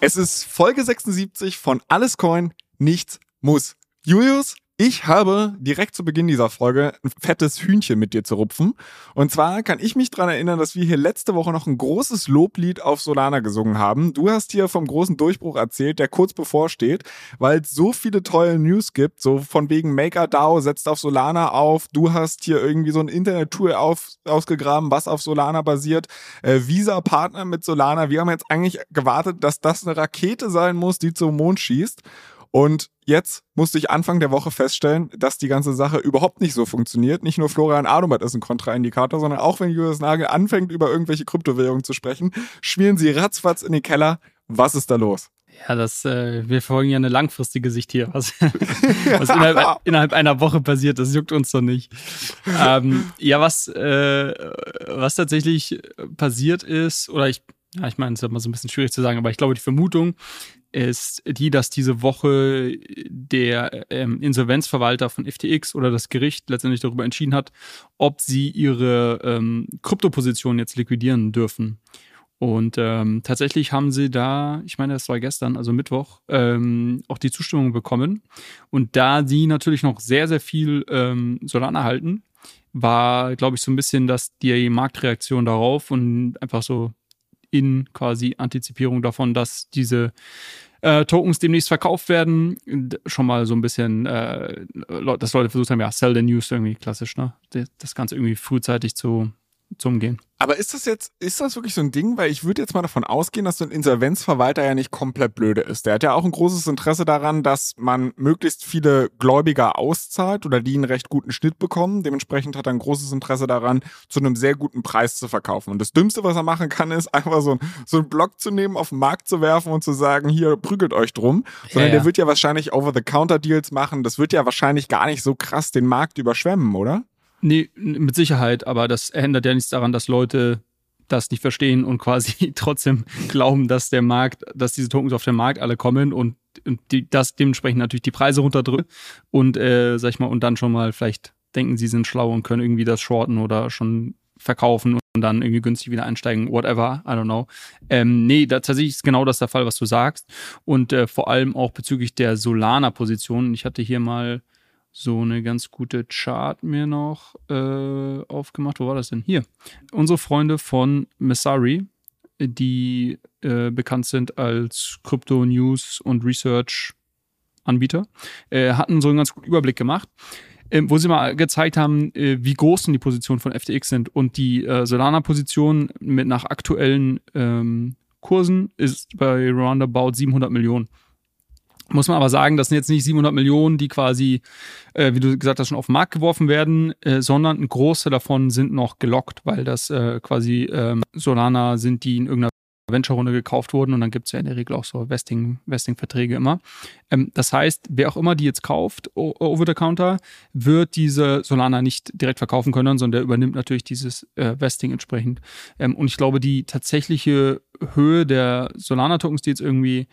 Es ist Folge 76 von Alles Coin, nichts muss. Julius, ich habe direkt zu Beginn dieser Folge ein fettes Hühnchen mit dir zu rupfen. Und zwar kann ich mich daran erinnern, dass wir hier letzte Woche noch ein großes Loblied auf Solana gesungen haben. Du hast hier vom großen Durchbruch erzählt, der kurz bevorsteht, weil es so viele tolle News gibt, so von wegen MakerDAO setzt auf Solana auf. Du hast hier irgendwie so ein Internet-Tool ausgegraben, was auf Solana basiert. Äh, Visa-Partner mit Solana. Wir haben jetzt eigentlich gewartet, dass das eine Rakete sein muss, die zum Mond schießt. Und jetzt musste ich Anfang der Woche feststellen, dass die ganze Sache überhaupt nicht so funktioniert. Nicht nur Florian Adomat ist ein Kontraindikator, sondern auch wenn Julius Nagel anfängt, über irgendwelche Kryptowährungen zu sprechen, schwirren sie ratzfatz in den Keller. Was ist da los? Ja, das, äh, wir verfolgen ja eine langfristige Sicht hier. Was, was innerhalb, innerhalb, einer Woche passiert, das juckt uns doch nicht. Ähm, ja, was, äh, was tatsächlich passiert ist, oder ich, ja, ich meine, es ist immer so ein bisschen schwierig zu sagen, aber ich glaube, die Vermutung ist die, dass diese Woche der ähm, Insolvenzverwalter von FTX oder das Gericht letztendlich darüber entschieden hat, ob sie ihre ähm, Kryptoposition jetzt liquidieren dürfen. Und ähm, tatsächlich haben sie da, ich meine, das war gestern, also Mittwoch, ähm, auch die Zustimmung bekommen. Und da sie natürlich noch sehr, sehr viel ähm, Solana halten, war, glaube ich, so ein bisschen dass die Marktreaktion darauf und einfach so in quasi Antizipierung davon, dass diese äh, Tokens demnächst verkauft werden. Schon mal so ein bisschen, äh, dass Leute versucht haben, ja, sell the news irgendwie klassisch, ne? Das Ganze irgendwie frühzeitig zu, zu umgehen. Aber ist das jetzt, ist das wirklich so ein Ding? Weil ich würde jetzt mal davon ausgehen, dass so ein Insolvenzverwalter ja nicht komplett blöde ist. Der hat ja auch ein großes Interesse daran, dass man möglichst viele Gläubiger auszahlt oder die einen recht guten Schnitt bekommen. Dementsprechend hat er ein großes Interesse daran, zu einem sehr guten Preis zu verkaufen. Und das Dümmste, was er machen kann, ist einfach so, ein, so einen Block zu nehmen, auf den Markt zu werfen und zu sagen, hier prügelt euch drum. Sondern ja, ja. der wird ja wahrscheinlich Over-the-Counter-Deals machen. Das wird ja wahrscheinlich gar nicht so krass den Markt überschwemmen, oder? Nee, mit Sicherheit, aber das ändert ja nichts daran, dass Leute das nicht verstehen und quasi trotzdem glauben, dass der Markt, dass diese Tokens auf den Markt alle kommen und, und die, das dementsprechend natürlich die Preise runterdrücken und äh, sag ich mal, und dann schon mal vielleicht denken, sie sind schlau und können irgendwie das shorten oder schon verkaufen und dann irgendwie günstig wieder einsteigen, whatever, I don't know. Ähm, nee, da, tatsächlich ist genau das der Fall, was du sagst. Und äh, vor allem auch bezüglich der Solana-Position. Ich hatte hier mal so eine ganz gute Chart mir noch äh, aufgemacht. Wo war das denn? Hier. Unsere Freunde von Messari, die äh, bekannt sind als Crypto News und Research Anbieter, äh, hatten so einen ganz guten Überblick gemacht. Ähm, wo sie mal gezeigt haben, äh, wie groß denn die Positionen von FTX sind. Und die äh, Solana-Position mit nach aktuellen ähm, Kursen ist bei roundabout 700 Millionen. Muss man aber sagen, das sind jetzt nicht 700 Millionen, die quasi, äh, wie du gesagt hast, schon auf den Markt geworfen werden, äh, sondern ein Großteil davon sind noch gelockt, weil das äh, quasi ähm, Solana sind, die in irgendeiner Venture-Runde gekauft wurden und dann gibt es ja in der Regel auch so Vesting-Verträge immer. Ähm, das heißt, wer auch immer die jetzt kauft, over the counter, wird diese Solana nicht direkt verkaufen können, sondern der übernimmt natürlich dieses äh, Vesting entsprechend. Ähm, und ich glaube, die tatsächliche Höhe der Solana-Tokens, die jetzt irgendwie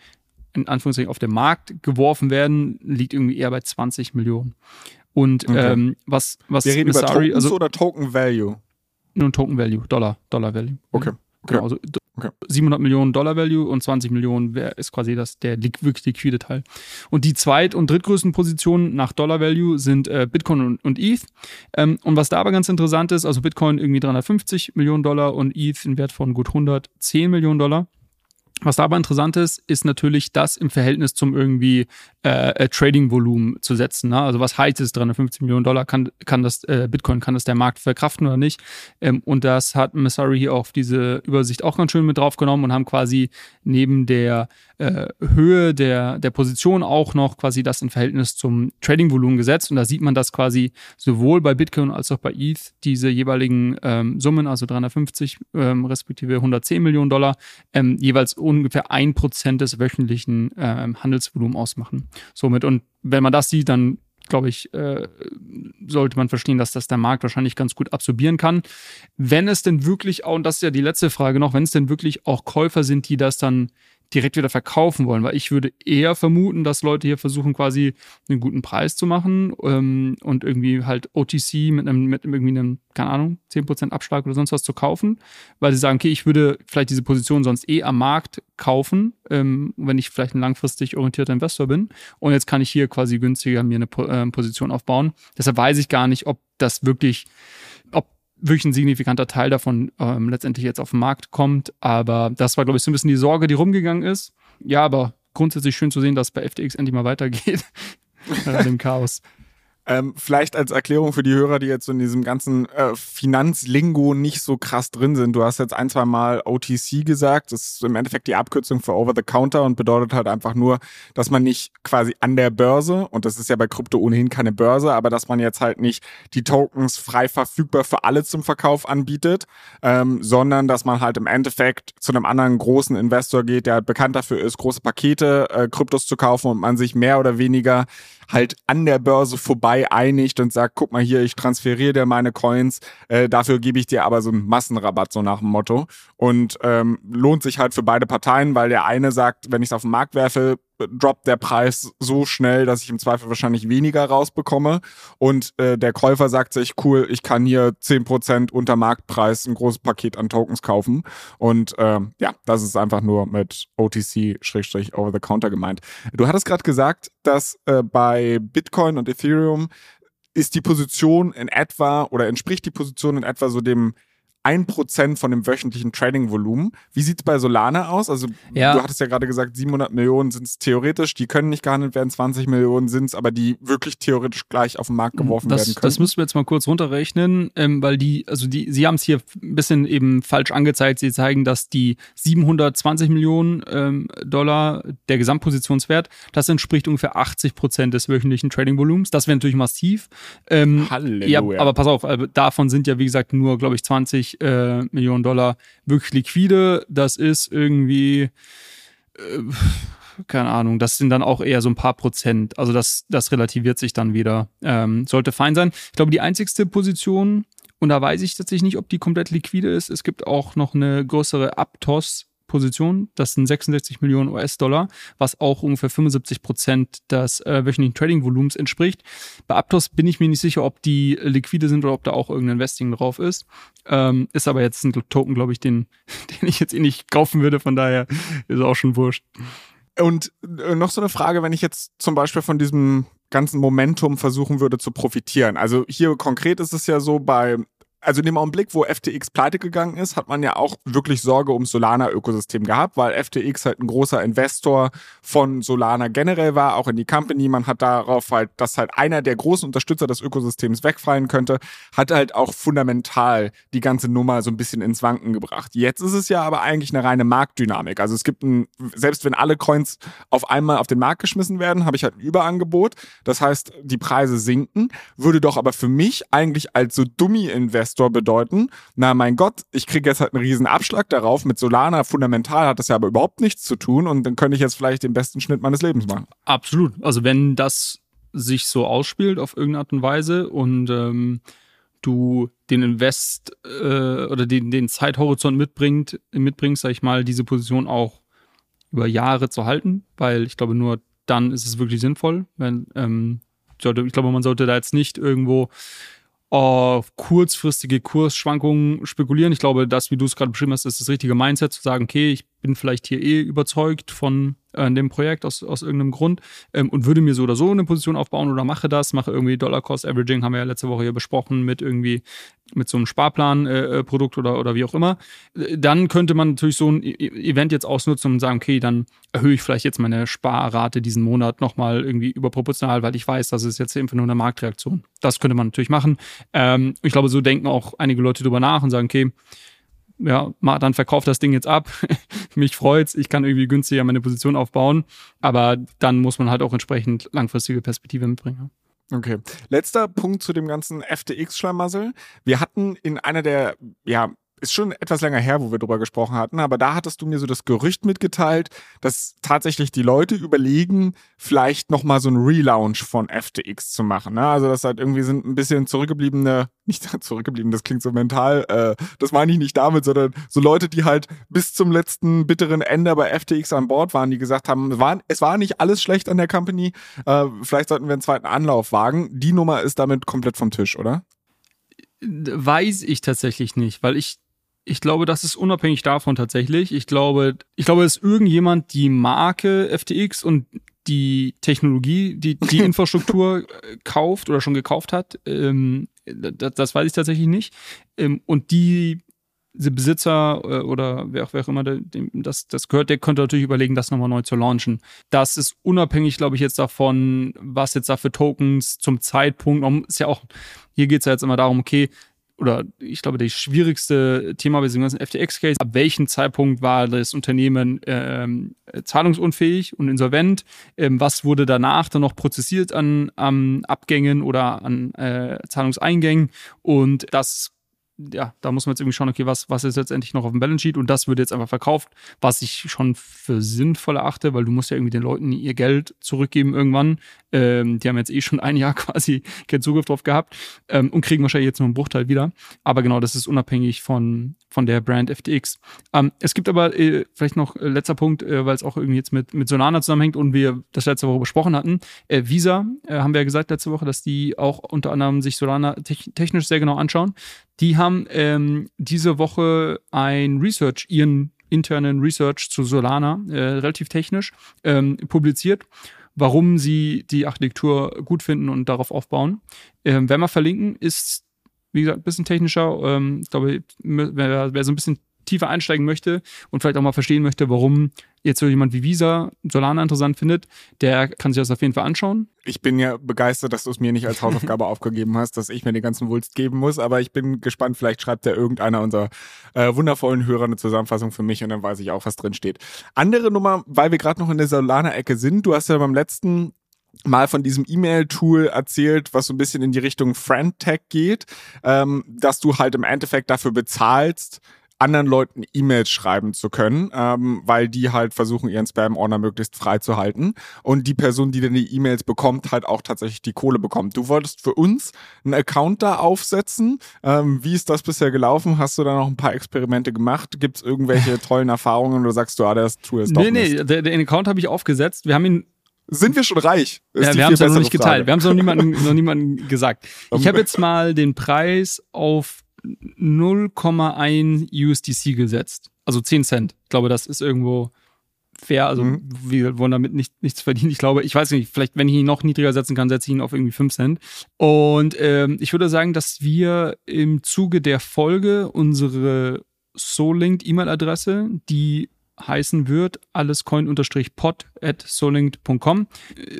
in Anführungszeichen auf den Markt geworfen werden, liegt irgendwie eher bei 20 Millionen. Und okay. ähm, was, was Wir reden Messari, über Tokens also, oder Token Value? Nur Token Value, Dollar, Dollar Value. Okay. okay. Genau, also okay. 700 Millionen Dollar Value und 20 Millionen ist quasi das, der wirklich liquide Teil. Und die zweit- und drittgrößten Positionen nach Dollar Value sind äh, Bitcoin und, und ETH. Ähm, und was da aber ganz interessant ist, also Bitcoin irgendwie 350 Millionen Dollar und ETH in Wert von gut 110 Millionen Dollar. Was da aber interessant ist, ist natürlich das im Verhältnis zum irgendwie äh, äh Trading-Volumen zu setzen. Ne? Also was heißt es, 350 Millionen Dollar kann, kann das äh, Bitcoin, kann das der Markt verkraften oder nicht? Ähm, und das hat Messari hier auf diese Übersicht auch ganz schön mit draufgenommen und haben quasi neben der äh, Höhe der, der Position auch noch quasi das in Verhältnis zum Trading-Volumen gesetzt. Und da sieht man, dass quasi sowohl bei Bitcoin als auch bei ETH diese jeweiligen ähm, Summen, also 350 ähm, respektive 110 Millionen Dollar, ähm, jeweils ungefähr ein Prozent des wöchentlichen ähm, Handelsvolumens ausmachen. Somit, und wenn man das sieht, dann glaube ich, äh, sollte man verstehen, dass das der Markt wahrscheinlich ganz gut absorbieren kann. Wenn es denn wirklich auch, und das ist ja die letzte Frage noch, wenn es denn wirklich auch Käufer sind, die das dann direkt wieder verkaufen wollen, weil ich würde eher vermuten, dass Leute hier versuchen, quasi einen guten Preis zu machen ähm, und irgendwie halt OTC mit einem, mit irgendwie einem, keine Ahnung, 10% Abschlag oder sonst was zu kaufen, weil sie sagen, okay, ich würde vielleicht diese Position sonst eh am Markt kaufen, ähm, wenn ich vielleicht ein langfristig orientierter Investor bin und jetzt kann ich hier quasi günstiger mir eine äh, Position aufbauen. Deshalb weiß ich gar nicht, ob das wirklich wirklich ein signifikanter Teil davon ähm, letztendlich jetzt auf den Markt kommt. Aber das war, glaube ich, so ein bisschen die Sorge, die rumgegangen ist. Ja, aber grundsätzlich schön zu sehen, dass bei FTX endlich mal weitergeht. dem Chaos. Ähm, vielleicht als Erklärung für die Hörer, die jetzt in diesem ganzen äh, Finanzlingo nicht so krass drin sind. Du hast jetzt ein, zwei Mal OTC gesagt. Das ist im Endeffekt die Abkürzung für Over the Counter und bedeutet halt einfach nur, dass man nicht quasi an der Börse, und das ist ja bei Krypto ohnehin keine Börse, aber dass man jetzt halt nicht die Tokens frei verfügbar für alle zum Verkauf anbietet, ähm, sondern dass man halt im Endeffekt zu einem anderen großen Investor geht, der halt bekannt dafür ist, große Pakete äh, Kryptos zu kaufen und man sich mehr oder weniger halt an der Börse vorbei einigt und sagt, guck mal hier, ich transferiere dir meine Coins, äh, dafür gebe ich dir aber so einen Massenrabatt, so nach dem Motto. Und ähm, lohnt sich halt für beide Parteien, weil der eine sagt, wenn ich es auf den Markt werfe, droppt der Preis so schnell, dass ich im Zweifel wahrscheinlich weniger rausbekomme. Und äh, der Käufer sagt sich, cool, ich kann hier zehn Prozent unter Marktpreis ein großes Paket an Tokens kaufen. Und äh, ja, das ist einfach nur mit OTC-Over-the-Counter gemeint. Du hattest gerade gesagt, dass äh, bei Bitcoin und Ethereum ist die Position in etwa oder entspricht die Position in etwa so dem ein Prozent von dem wöchentlichen Trading-Volumen. Wie sieht es bei Solana aus? Also ja. du hattest ja gerade gesagt, 700 Millionen sind es theoretisch, die können nicht gehandelt werden, 20 Millionen sind es, aber die wirklich theoretisch gleich auf den Markt geworfen das, werden können. Das müssen wir jetzt mal kurz runterrechnen, ähm, weil die, also die, sie haben es hier ein bisschen eben falsch angezeigt. Sie zeigen, dass die 720 Millionen ähm, Dollar der Gesamtpositionswert, das entspricht ungefähr 80 Prozent des wöchentlichen Trading-Volumens. Das wäre natürlich massiv. Ähm, Halleluja. Ja, aber pass auf, also davon sind ja wie gesagt nur, glaube ich, 20 äh, Millionen Dollar wirklich liquide. Das ist irgendwie, äh, keine Ahnung, das sind dann auch eher so ein paar Prozent. Also das, das relativiert sich dann wieder. Ähm, sollte fein sein. Ich glaube, die einzigste Position, und da weiß ich tatsächlich nicht, ob die komplett liquide ist. Es gibt auch noch eine größere Aptos Position. Das sind 66 Millionen US-Dollar, was auch ungefähr 75 Prozent des äh, wöchentlichen Trading-Volumens entspricht. Bei Aptos bin ich mir nicht sicher, ob die liquide sind oder ob da auch irgendein Investing drauf ist. Ähm, ist aber jetzt ein Token, glaube ich, den, den ich jetzt eh nicht kaufen würde. Von daher ist auch schon wurscht. Und äh, noch so eine Frage, wenn ich jetzt zum Beispiel von diesem ganzen Momentum versuchen würde zu profitieren. Also hier konkret ist es ja so bei also in dem Augenblick, wo FTX pleite gegangen ist, hat man ja auch wirklich Sorge ums Solana-Ökosystem gehabt, weil FTX halt ein großer Investor von Solana generell war, auch in die Company. Man hat darauf halt, dass halt einer der großen Unterstützer des Ökosystems wegfallen könnte, hat halt auch fundamental die ganze Nummer so ein bisschen ins Wanken gebracht. Jetzt ist es ja aber eigentlich eine reine Marktdynamik. Also es gibt ein, selbst wenn alle Coins auf einmal auf den Markt geschmissen werden, habe ich halt ein Überangebot. Das heißt, die Preise sinken, würde doch aber für mich eigentlich als so Dummy-Investor Investor bedeuten, na mein Gott, ich kriege jetzt halt einen riesen Abschlag darauf. Mit Solana fundamental hat das ja aber überhaupt nichts zu tun und dann könnte ich jetzt vielleicht den besten Schnitt meines Lebens machen. Absolut. Also wenn das sich so ausspielt auf irgendeine Art und Weise und ähm, du den Invest äh, oder den, den Zeithorizont mitbringt, mitbringst, sag ich mal, diese Position auch über Jahre zu halten, weil ich glaube, nur dann ist es wirklich sinnvoll. Wenn, ähm, ich glaube, man sollte da jetzt nicht irgendwo auf kurzfristige Kursschwankungen spekulieren. Ich glaube, das, wie du es gerade beschrieben hast, ist das richtige Mindset, zu sagen, okay, ich bin vielleicht hier eh überzeugt von an dem Projekt aus, aus irgendeinem Grund ähm, und würde mir so oder so eine Position aufbauen oder mache das, mache irgendwie Dollar Cost Averaging, haben wir ja letzte Woche hier besprochen, mit irgendwie mit so einem Sparplan-Produkt äh, oder, oder wie auch immer, dann könnte man natürlich so ein e-, e-, Event jetzt ausnutzen und sagen, okay, dann erhöhe ich vielleicht jetzt meine Sparrate diesen Monat nochmal irgendwie überproportional, weil ich weiß, das ist jetzt einfach nur eine Marktreaktion. Das könnte man natürlich machen. Ähm, ich glaube, so denken auch einige Leute drüber nach und sagen, okay, ja, dann verkauft das Ding jetzt ab. Mich freut's, ich kann irgendwie günstiger meine Position aufbauen, aber dann muss man halt auch entsprechend langfristige Perspektive mitbringen. Okay. Letzter Punkt zu dem ganzen FTX-Schlamassel. Wir hatten in einer der, ja, ist schon etwas länger her, wo wir drüber gesprochen hatten, aber da hattest du mir so das Gerücht mitgeteilt, dass tatsächlich die Leute überlegen, vielleicht nochmal so ein Relaunch von FTX zu machen. Ne? Also das halt irgendwie sind ein bisschen zurückgebliebene, nicht zurückgeblieben, das klingt so mental, äh, das meine ich nicht damit, sondern so Leute, die halt bis zum letzten bitteren Ende bei FTX an Bord waren, die gesagt haben, es war, es war nicht alles schlecht an der Company, äh, vielleicht sollten wir einen zweiten Anlauf wagen. Die Nummer ist damit komplett vom Tisch, oder? Weiß ich tatsächlich nicht, weil ich ich glaube, das ist unabhängig davon tatsächlich. Ich glaube, ich glaube, dass irgendjemand die Marke FTX und die Technologie, die, die Infrastruktur äh, kauft oder schon gekauft hat. Ähm, das, das, weiß ich tatsächlich nicht. Ähm, und die, die Besitzer äh, oder wer auch, wer auch immer dem, das, das gehört, der könnte natürlich überlegen, das nochmal neu zu launchen. Das ist unabhängig, glaube ich, jetzt davon, was jetzt da für Tokens zum Zeitpunkt, ist ja auch, hier geht es ja jetzt immer darum, okay, oder ich glaube, das schwierigste Thema bei diesem ganzen FTX-Case, ab welchem Zeitpunkt war das Unternehmen ähm, zahlungsunfähig und insolvent? Ähm, was wurde danach dann noch prozessiert an, an Abgängen oder an äh, Zahlungseingängen? Und das ja, da muss man jetzt irgendwie schauen, okay, was, was ist letztendlich noch auf dem Balance Sheet und das wird jetzt einfach verkauft, was ich schon für sinnvoll erachte, weil du musst ja irgendwie den Leuten ihr Geld zurückgeben irgendwann. Ähm, die haben jetzt eh schon ein Jahr quasi keinen Zugriff drauf gehabt ähm, und kriegen wahrscheinlich jetzt nur einen Bruchteil wieder. Aber genau, das ist unabhängig von, von der Brand FTX. Ähm, es gibt aber äh, vielleicht noch äh, letzter Punkt, äh, weil es auch irgendwie jetzt mit, mit Solana zusammenhängt und wir das letzte Woche besprochen hatten. Äh, Visa, äh, haben wir ja gesagt letzte Woche, dass die auch unter anderem sich Solana te technisch sehr genau anschauen. Die haben ähm, diese Woche ein Research, ihren internen Research zu Solana, äh, relativ technisch, ähm, publiziert, warum sie die Architektur gut finden und darauf aufbauen. Ähm, werden wir verlinken, ist, wie gesagt, ein bisschen technischer. Ähm, ich glaube, wer, wer so ein bisschen tiefer einsteigen möchte und vielleicht auch mal verstehen möchte, warum jetzt so jemand wie Visa Solana interessant findet, der kann sich das auf jeden Fall anschauen. Ich bin ja begeistert, dass du es mir nicht als Hausaufgabe aufgegeben hast, dass ich mir den ganzen Wulst geben muss, aber ich bin gespannt, vielleicht schreibt ja irgendeiner unserer äh, wundervollen Hörer eine Zusammenfassung für mich und dann weiß ich auch, was drin steht. Andere Nummer, weil wir gerade noch in der Solana-Ecke sind, du hast ja beim letzten mal von diesem E-Mail-Tool erzählt, was so ein bisschen in die Richtung Friend-Tag geht, ähm, dass du halt im Endeffekt dafür bezahlst, anderen Leuten E-Mails schreiben zu können, ähm, weil die halt versuchen, ihren Spam-Ordner möglichst frei zu halten und die Person, die dann die E-Mails bekommt, halt auch tatsächlich die Kohle bekommt. Du wolltest für uns einen Account da aufsetzen. Ähm, wie ist das bisher gelaufen? Hast du da noch ein paar Experimente gemacht? Gibt es irgendwelche tollen Erfahrungen oder sagst du, ah, das Tool ist doch Nee, nee, den, den Account habe ich aufgesetzt. Wir haben ihn sind wir schon reich? ja, wir haben es noch nicht geteilt. Frage. Wir haben es noch niemandem, noch niemandem gesagt. Ich habe jetzt mal den Preis auf 0,1 USDC gesetzt. Also 10 Cent. Ich glaube, das ist irgendwo fair. Also mhm. wir wollen damit nicht, nichts verdienen. Ich glaube, ich weiß nicht, vielleicht wenn ich ihn noch niedriger setzen kann, setze ich ihn auf irgendwie 5 Cent. Und ähm, ich würde sagen, dass wir im Zuge der Folge unsere Solinked E-Mail-Adresse, die heißen wird, allescoin-pod at solinked.com,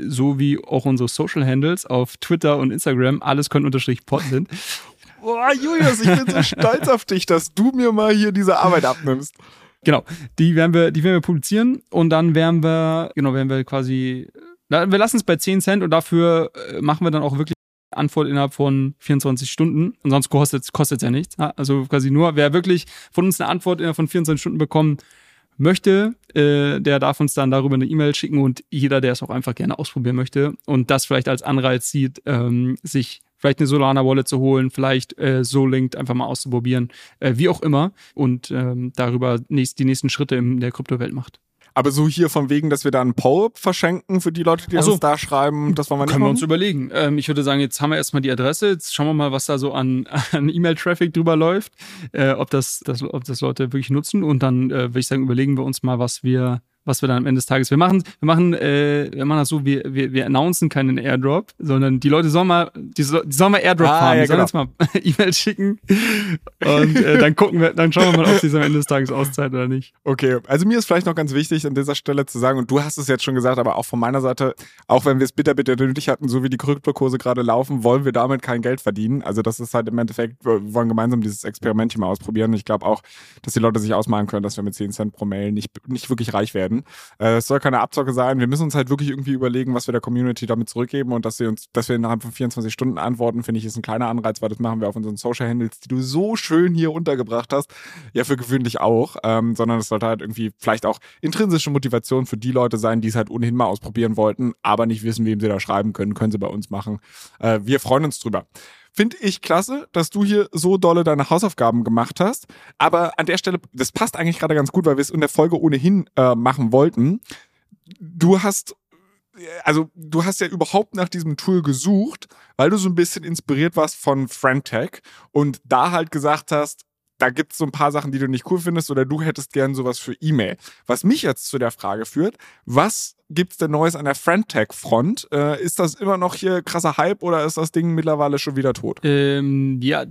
so wie auch unsere Social Handles auf Twitter und Instagram allescoin-pod sind. Boah, Julius, ich bin so stolz auf dich, dass du mir mal hier diese Arbeit abnimmst. Genau, die werden wir, die werden wir publizieren und dann werden wir, genau, werden wir quasi, wir lassen es bei 10 Cent und dafür äh, machen wir dann auch wirklich Antwort innerhalb von 24 Stunden und sonst kostet es ja nichts. Also quasi nur, wer wirklich von uns eine Antwort innerhalb von 24 Stunden bekommen möchte, äh, der darf uns dann darüber eine E-Mail schicken und jeder, der es auch einfach gerne ausprobieren möchte und das vielleicht als Anreiz sieht, ähm, sich vielleicht eine Solana-Wallet zu holen, vielleicht äh, Solinked einfach mal auszuprobieren, äh, wie auch immer und ähm, darüber nächst, die nächsten Schritte in der Kryptowelt macht. Aber so hier von wegen, dass wir da einen Power verschenken für die Leute, die also, uns da schreiben, das wollen wir nicht Können machen? wir uns überlegen. Ähm, ich würde sagen, jetzt haben wir erstmal die Adresse, jetzt schauen wir mal, was da so an, an E-Mail-Traffic drüber läuft, äh, ob, das, das, ob das Leute wirklich nutzen und dann äh, würde ich sagen, überlegen wir uns mal, was wir was wir dann am Ende des Tages, wir machen, wir machen, äh, wir machen das so, wir, wir, wir announcen keinen Airdrop, sondern die Leute sollen mal, die, so, die sollen mal Airdrop Ah, fahren, ja, die sollen genau. uns mal E-Mails schicken und äh, dann gucken wir, dann schauen wir mal, ob sie es am Ende des Tages auszahlt oder nicht. Okay, also mir ist vielleicht noch ganz wichtig an dieser Stelle zu sagen, und du hast es jetzt schon gesagt, aber auch von meiner Seite, auch wenn wir es bitter, bitter nötig hatten, so wie die Kryptokurse gerade laufen, wollen wir damit kein Geld verdienen. Also das ist halt im Endeffekt, wir wollen gemeinsam dieses Experiment hier mal ausprobieren. Und ich glaube auch, dass die Leute sich ausmalen können, dass wir mit 10 Cent pro Mail nicht, nicht wirklich reich werden. Äh, Es soll keine Abzocke sein. Wir müssen uns halt wirklich irgendwie überlegen, was wir der Community damit zurückgeben und dass wir uns, dass wir innerhalb von 24 Stunden antworten, finde ich, ist ein kleiner Anreiz, weil das machen wir auf unseren Social Handles, die du so schön hier untergebracht hast. Ja, für gewöhnlich auch, ähm, sondern es sollte halt irgendwie vielleicht auch intrinsische Motivation für die Leute sein, die es halt ohnehin mal ausprobieren wollten, aber nicht wissen, wem sie da schreiben können, können sie bei uns machen. Äh, wir freuen uns drüber. Finde ich klasse, dass du hier so dolle deine Hausaufgaben gemacht hast. Aber an der Stelle, das passt eigentlich gerade ganz gut, weil wir es in der Folge ohnehin äh, machen wollten. Du hast, also du hast ja überhaupt nach diesem Tool gesucht, weil du so ein bisschen inspiriert warst von Friendtech und da halt gesagt hast, da gibt es so ein paar Sachen, die du nicht cool findest oder du hättest gern sowas für E-Mail. Was mich jetzt zu der Frage führt, was gibt's denn Neues an der Friendtech-Front? Äh, ist das immer noch hier krasser Hype oder ist das Ding mittlerweile schon wieder tot? Ähm, ja,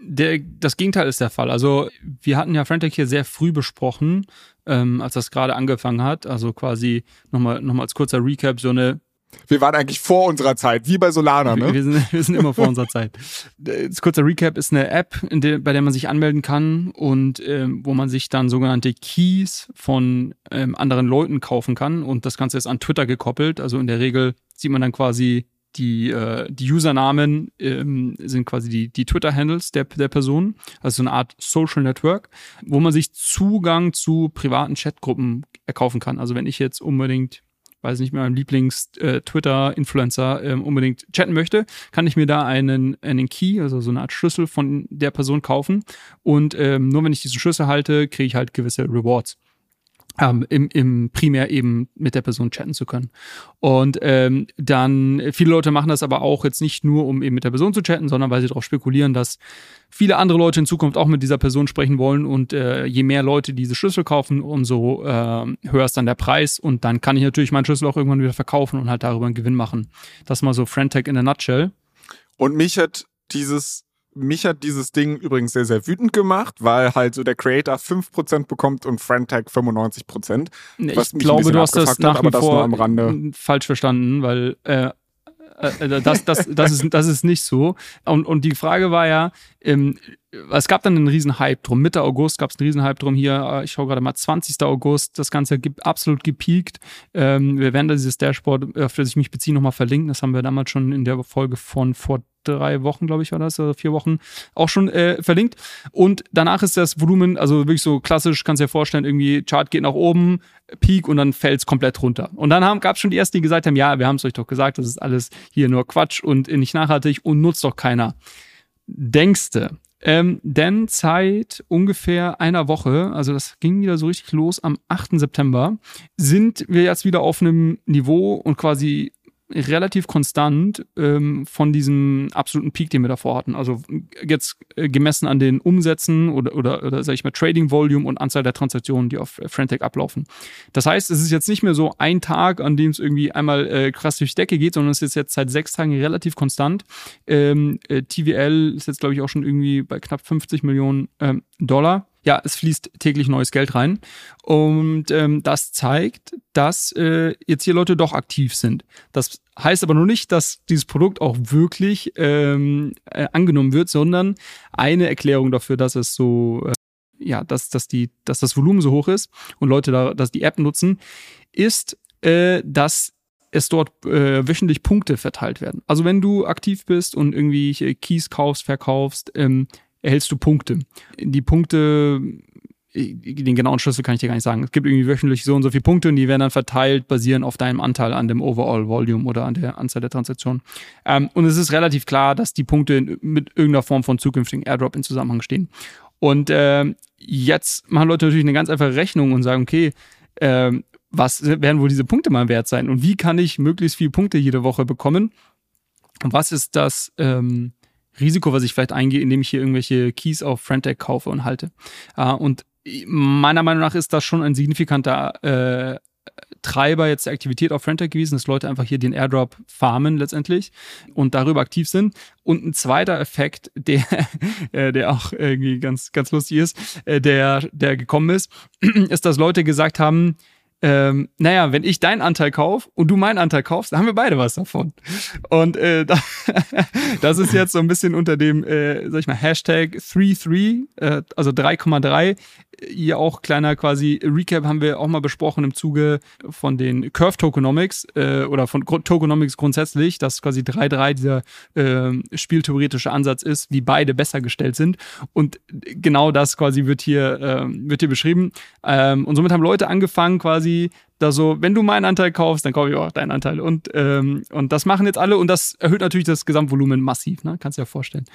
der, das Gegenteil ist der Fall. Also wir hatten ja Frentech hier sehr früh besprochen, ähm, als das gerade angefangen hat. Also quasi nochmal noch mal als kurzer Recap, so eine Wir waren eigentlich vor unserer Zeit, wie bei Solana, ne? wir, sind, wir sind immer vor unserer Zeit. Das kurzer Recap ist eine App, in der, bei der man sich anmelden kann und ähm, wo man sich dann sogenannte Keys von ähm, anderen Leuten kaufen kann. Und das Ganze ist an Twitter gekoppelt. Also in der Regel sieht man dann quasi die, äh, die Usernamen ähm, sind quasi die, die Twitter-Handles der, der Person, also so eine Art Social Network, wo man sich Zugang zu privaten Chatgruppen erkaufen kann. Also wenn ich jetzt unbedingt weiß nicht, mit meinem Lieblings-Twitter-Influencer ähm, unbedingt chatten möchte, kann ich mir da einen, einen Key, also so eine Art Schlüssel von der Person kaufen. Und ähm, nur wenn ich diesen Schlüssel halte, kriege ich halt gewisse Rewards. Ähm, im, im primär eben mit der Person chatten zu können. Und ähm, dann, viele Leute machen das aber auch jetzt nicht nur, um eben mit der Person zu chatten, sondern weil sie darauf spekulieren, dass viele andere Leute in Zukunft auch mit dieser Person sprechen wollen und äh, je mehr Leute diese Schlüssel kaufen, umso äh, höher ist dann der Preis und dann kann ich natürlich meinen Schlüssel auch irgendwann wieder verkaufen und halt darüber einen Gewinn machen. Das mal so Friendtech in a nutshell. Und mich hat dieses mich hat dieses Ding übrigens sehr, sehr wütend gemacht, weil halt so der Creator 5% bekommt und Friendtech 95%. Ich Was ein glaube, du hast das nach wie vor am Rande. falsch verstanden, weil äh, äh, das, das, das, ist, das ist nicht so. Und, und die Frage war ja, ähm, es gab dann einen riesen Hype drum. Mitte August gab es einen riesen Hype drum. Hier, äh, ich schaue gerade mal, 20. August, das Ganze absolut gepiekt. Ähm, wir werden da dieses Dashboard, auf das ich mich beziehe, nochmal verlinken. Das haben wir damals schon in der Folge von vor drei Wochen, glaube ich, war das, oder vier Wochen, auch schon äh, verlinkt. Und danach ist das Volumen, also wirklich so klassisch, kannst dir vorstellen, irgendwie Chart geht nach oben, Peak und dann fällt es komplett runter. Und dann gab es schon die ersten, die gesagt haben, ja, wir haben es euch doch gesagt, das ist alles hier nur Quatsch und nicht nachhaltig und nutzt doch keiner. Denkste. Ähm, denn seit ungefähr einer Woche, also das ging wieder so richtig los am 8. September, sind wir jetzt wieder auf einem Niveau und quasi relativ konstant ähm, von diesem absoluten Peak, den wir davor hatten. Also jetzt äh, gemessen an den Umsätzen oder, oder, oder sag ich mal, Trading Volume und Anzahl der Transaktionen, die auf Frentech ablaufen. Das heißt, es ist jetzt nicht mehr so ein Tag, an dem es irgendwie einmal äh, krass durch die Decke geht, sondern es ist jetzt seit sechs Tagen relativ konstant. Ähm, äh, TVL ist jetzt, glaube ich, auch schon irgendwie bei knapp 50 Millionen ähm, Dollar ja, es fließt täglich neues Geld rein. Und ähm, das zeigt, dass äh, jetzt hier Leute doch aktiv sind. Das heißt aber nur nicht, dass dieses Produkt auch wirklich ähm, äh, angenommen wird, sondern eine Erklärung dafür, dass es so, äh, ja, dass, dass, die, dass das Volumen so hoch ist und Leute da, dass die App nutzen, ist, äh, dass es dort äh, wöchentlich Punkte verteilt werden. Also wenn du aktiv bist und irgendwie Keys kaufst, verkaufst, ähm, erhältst du Punkte. Die Punkte, den genauen Schlüssel kann ich dir gar nicht sagen. Es gibt irgendwie wöchentlich so und so viele Punkte und die werden dann verteilt, basieren auf deinem Anteil an dem Overall Volume oder an der Anzahl der Transaktionen. Ähm, und es ist relativ klar, dass die Punkte mit irgendeiner Form von zukünftigen Airdrop in Zusammenhang stehen. Und äh, jetzt machen Leute natürlich eine ganz einfache Rechnung und sagen, okay, äh, was werden wohl diese Punkte mal wert sein? Und wie kann ich möglichst viele Punkte jede Woche bekommen? Und was ist das ähm, Risiko, was ich vielleicht eingehe, indem ich hier irgendwelche Keys auf Frentech kaufe und halte? Äh, und meiner Meinung nach ist das schon ein signifikanter äh, Treiber jetzt der Aktivität auf Frentech gewesen, dass Leute einfach hier den Airdrop farmen letztendlich und darüber aktiv sind. Und ein zweiter Effekt, der, äh, der auch irgendwie ganz, ganz lustig ist, äh, der, der gekommen ist, ist, dass Leute gesagt haben, ähm, naja, wenn ich deinen Anteil kauf und du meinen Anteil kaufst, dann haben wir beide was davon. Und äh, da, das ist jetzt so ein bisschen unter dem, äh, sag ich mal, Hashtag 33, äh, also 3,3. Hier auch kleiner quasi Recap haben wir auch mal besprochen im Zuge von den Curve Tokenomics äh, oder von Tokenomics grundsätzlich, dass quasi 3,3 dieser äh, spieltheoretische Ansatz ist, wie beide besser gestellt sind. Und genau das quasi wird hier, äh, wird hier beschrieben. Ähm, und somit haben Leute angefangen, quasi da so, wenn du meinen Anteil kaufst, dann kaufe ich auch deinen Anteil. Und, ähm, und das machen jetzt alle und das erhöht natürlich das Gesamtvolumen massiv, ne? Kannst du dir ja vorstellen.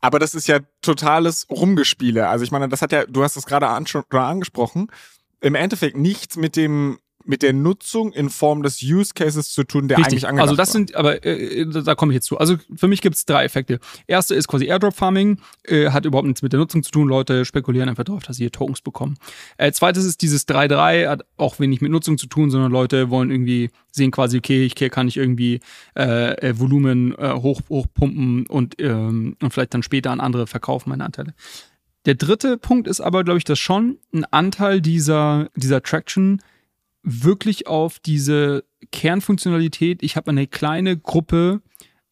Aber das ist ja totales Rumgespiele. Also ich meine, das hat ja, du hast es gerade angesprochen, im Endeffekt nichts mit dem mit der Nutzung in Form des Use Cases zu tun, der Richtig. eigentlich angedacht Also das sind, aber äh, äh da komme ich jetzt zu. Also für mich gibt es drei Effekte. Erste ist quasi Airdrop Farming, äh, hat überhaupt nichts mit der Nutzung zu tun. Leute spekulieren einfach darauf, dass sie hier Tokens bekommen. Äh, zweites ist dieses 3.3, hat auch wenig mit Nutzung zu tun, sondern Leute wollen irgendwie sehen quasi, okay, ich kann ich irgendwie äh, äh, Volumen äh, hoch, hochpumpen und, ähm, und vielleicht dann später an andere verkaufen, meine Anteile. Der dritte Punkt ist aber, glaube ich, dass schon ein Anteil dieser, dieser Traction wirklich auf diese Kernfunktionalität. Ich habe eine kleine Gruppe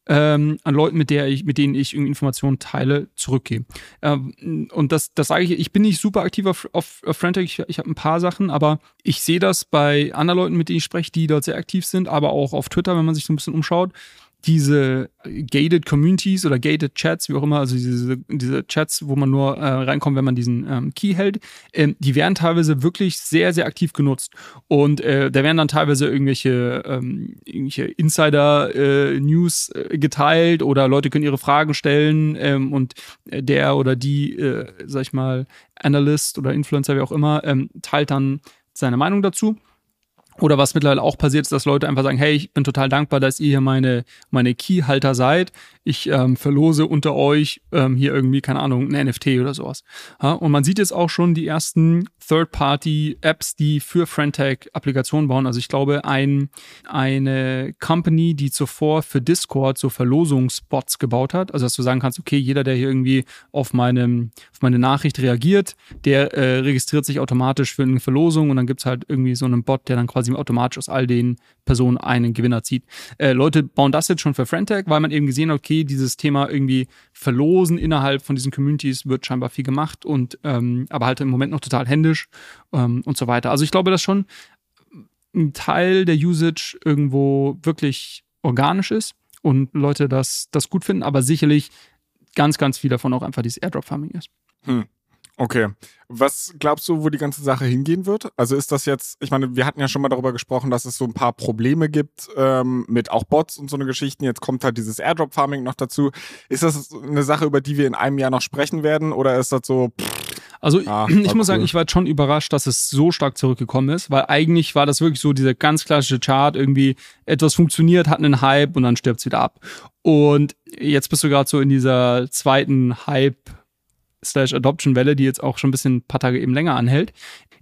ähm, an Leuten, mit der ich, mit denen ich Informationen teile, zurückgehe. Ähm, und das, das sage ich, ich bin nicht super aktiv auf, auf, auf Frentech, ich, ich habe ein paar Sachen, aber ich sehe das bei anderen Leuten, mit denen ich spreche, die dort sehr aktiv sind, aber auch auf Twitter, wenn man sich so ein bisschen umschaut diese gated Communities oder gated Chats, wie auch immer, also diese, diese Chats, wo man nur äh, reinkommt, wenn man diesen ähm, Key hält, ähm, die werden teilweise wirklich sehr, sehr aktiv genutzt. Und äh, da werden dann teilweise irgendwelche, ähm, irgendwelche Insider-News äh, äh, geteilt oder Leute können ihre Fragen stellen ähm, und der oder die, äh, sag ich mal, Analyst oder Influencer, wie auch immer, ähm, teilt dann seine Meinung dazu. Oder was mittlerweile auch passiert ist, dass Leute einfach sagen, hey, ich bin total dankbar, dass ihr hier meine, meine Keyhalter seid. Ich ähm, verlose unter euch ähm, hier irgendwie, keine Ahnung, ein NFT oder sowas. Ja, und man sieht jetzt auch schon die ersten Third-Party-Apps, die für Friendtag Applikationen bauen. Also ich glaube, ein, eine Company, die zuvor für Discord so Verlosungsbots gebaut hat. Also dass du sagen kannst, okay, jeder, der hier irgendwie auf, meinem, auf meine Nachricht reagiert, der äh, registriert sich automatisch für eine Verlosung und dann gibt's halt irgendwie so einen Bot, der dann quasi automatisch aus all den Personen einen Gewinner zieht. Äh, Leute bauen das jetzt schon für Friendtag, weil man eben gesehen hat, okay, dieses Thema irgendwie Verlosen innerhalb von diesen Communities wird scheinbar viel gemacht und ähm, aber halt im Moment noch total händisch ähm, und so weiter. Also ich glaube, dass schon ein Teil der Usage irgendwo wirklich organisch ist und Leute das, das gut finden, aber sicherlich ganz, ganz viel davon auch einfach dieses Airdrop-Farming ist. Hm. Okay. Was glaubst du, wo die ganze Sache hingehen wird? Also ist das jetzt, ich meine, wir hatten ja schon mal darüber gesprochen, dass es so ein paar Probleme gibt ähm, mit auch Bots und so eine Geschichten. Jetzt kommt halt dieses Airdrop-Farming noch dazu. Ist das eine Sache, über die wir in einem Jahr noch sprechen werden oder ist das so... Pff, also ah, ich muss cool. sagen, ich war jetzt schon überrascht, dass es so stark zurückgekommen ist, weil eigentlich war das wirklich so dieser ganz klassische Chart, irgendwie etwas funktioniert, hat einen Hype und dann stirbt es wieder ab. Und jetzt bist du gerade so in dieser zweiten Hype slash Adoption-Welle, die jetzt auch schon ein bisschen ein paar Tage eben länger anhält.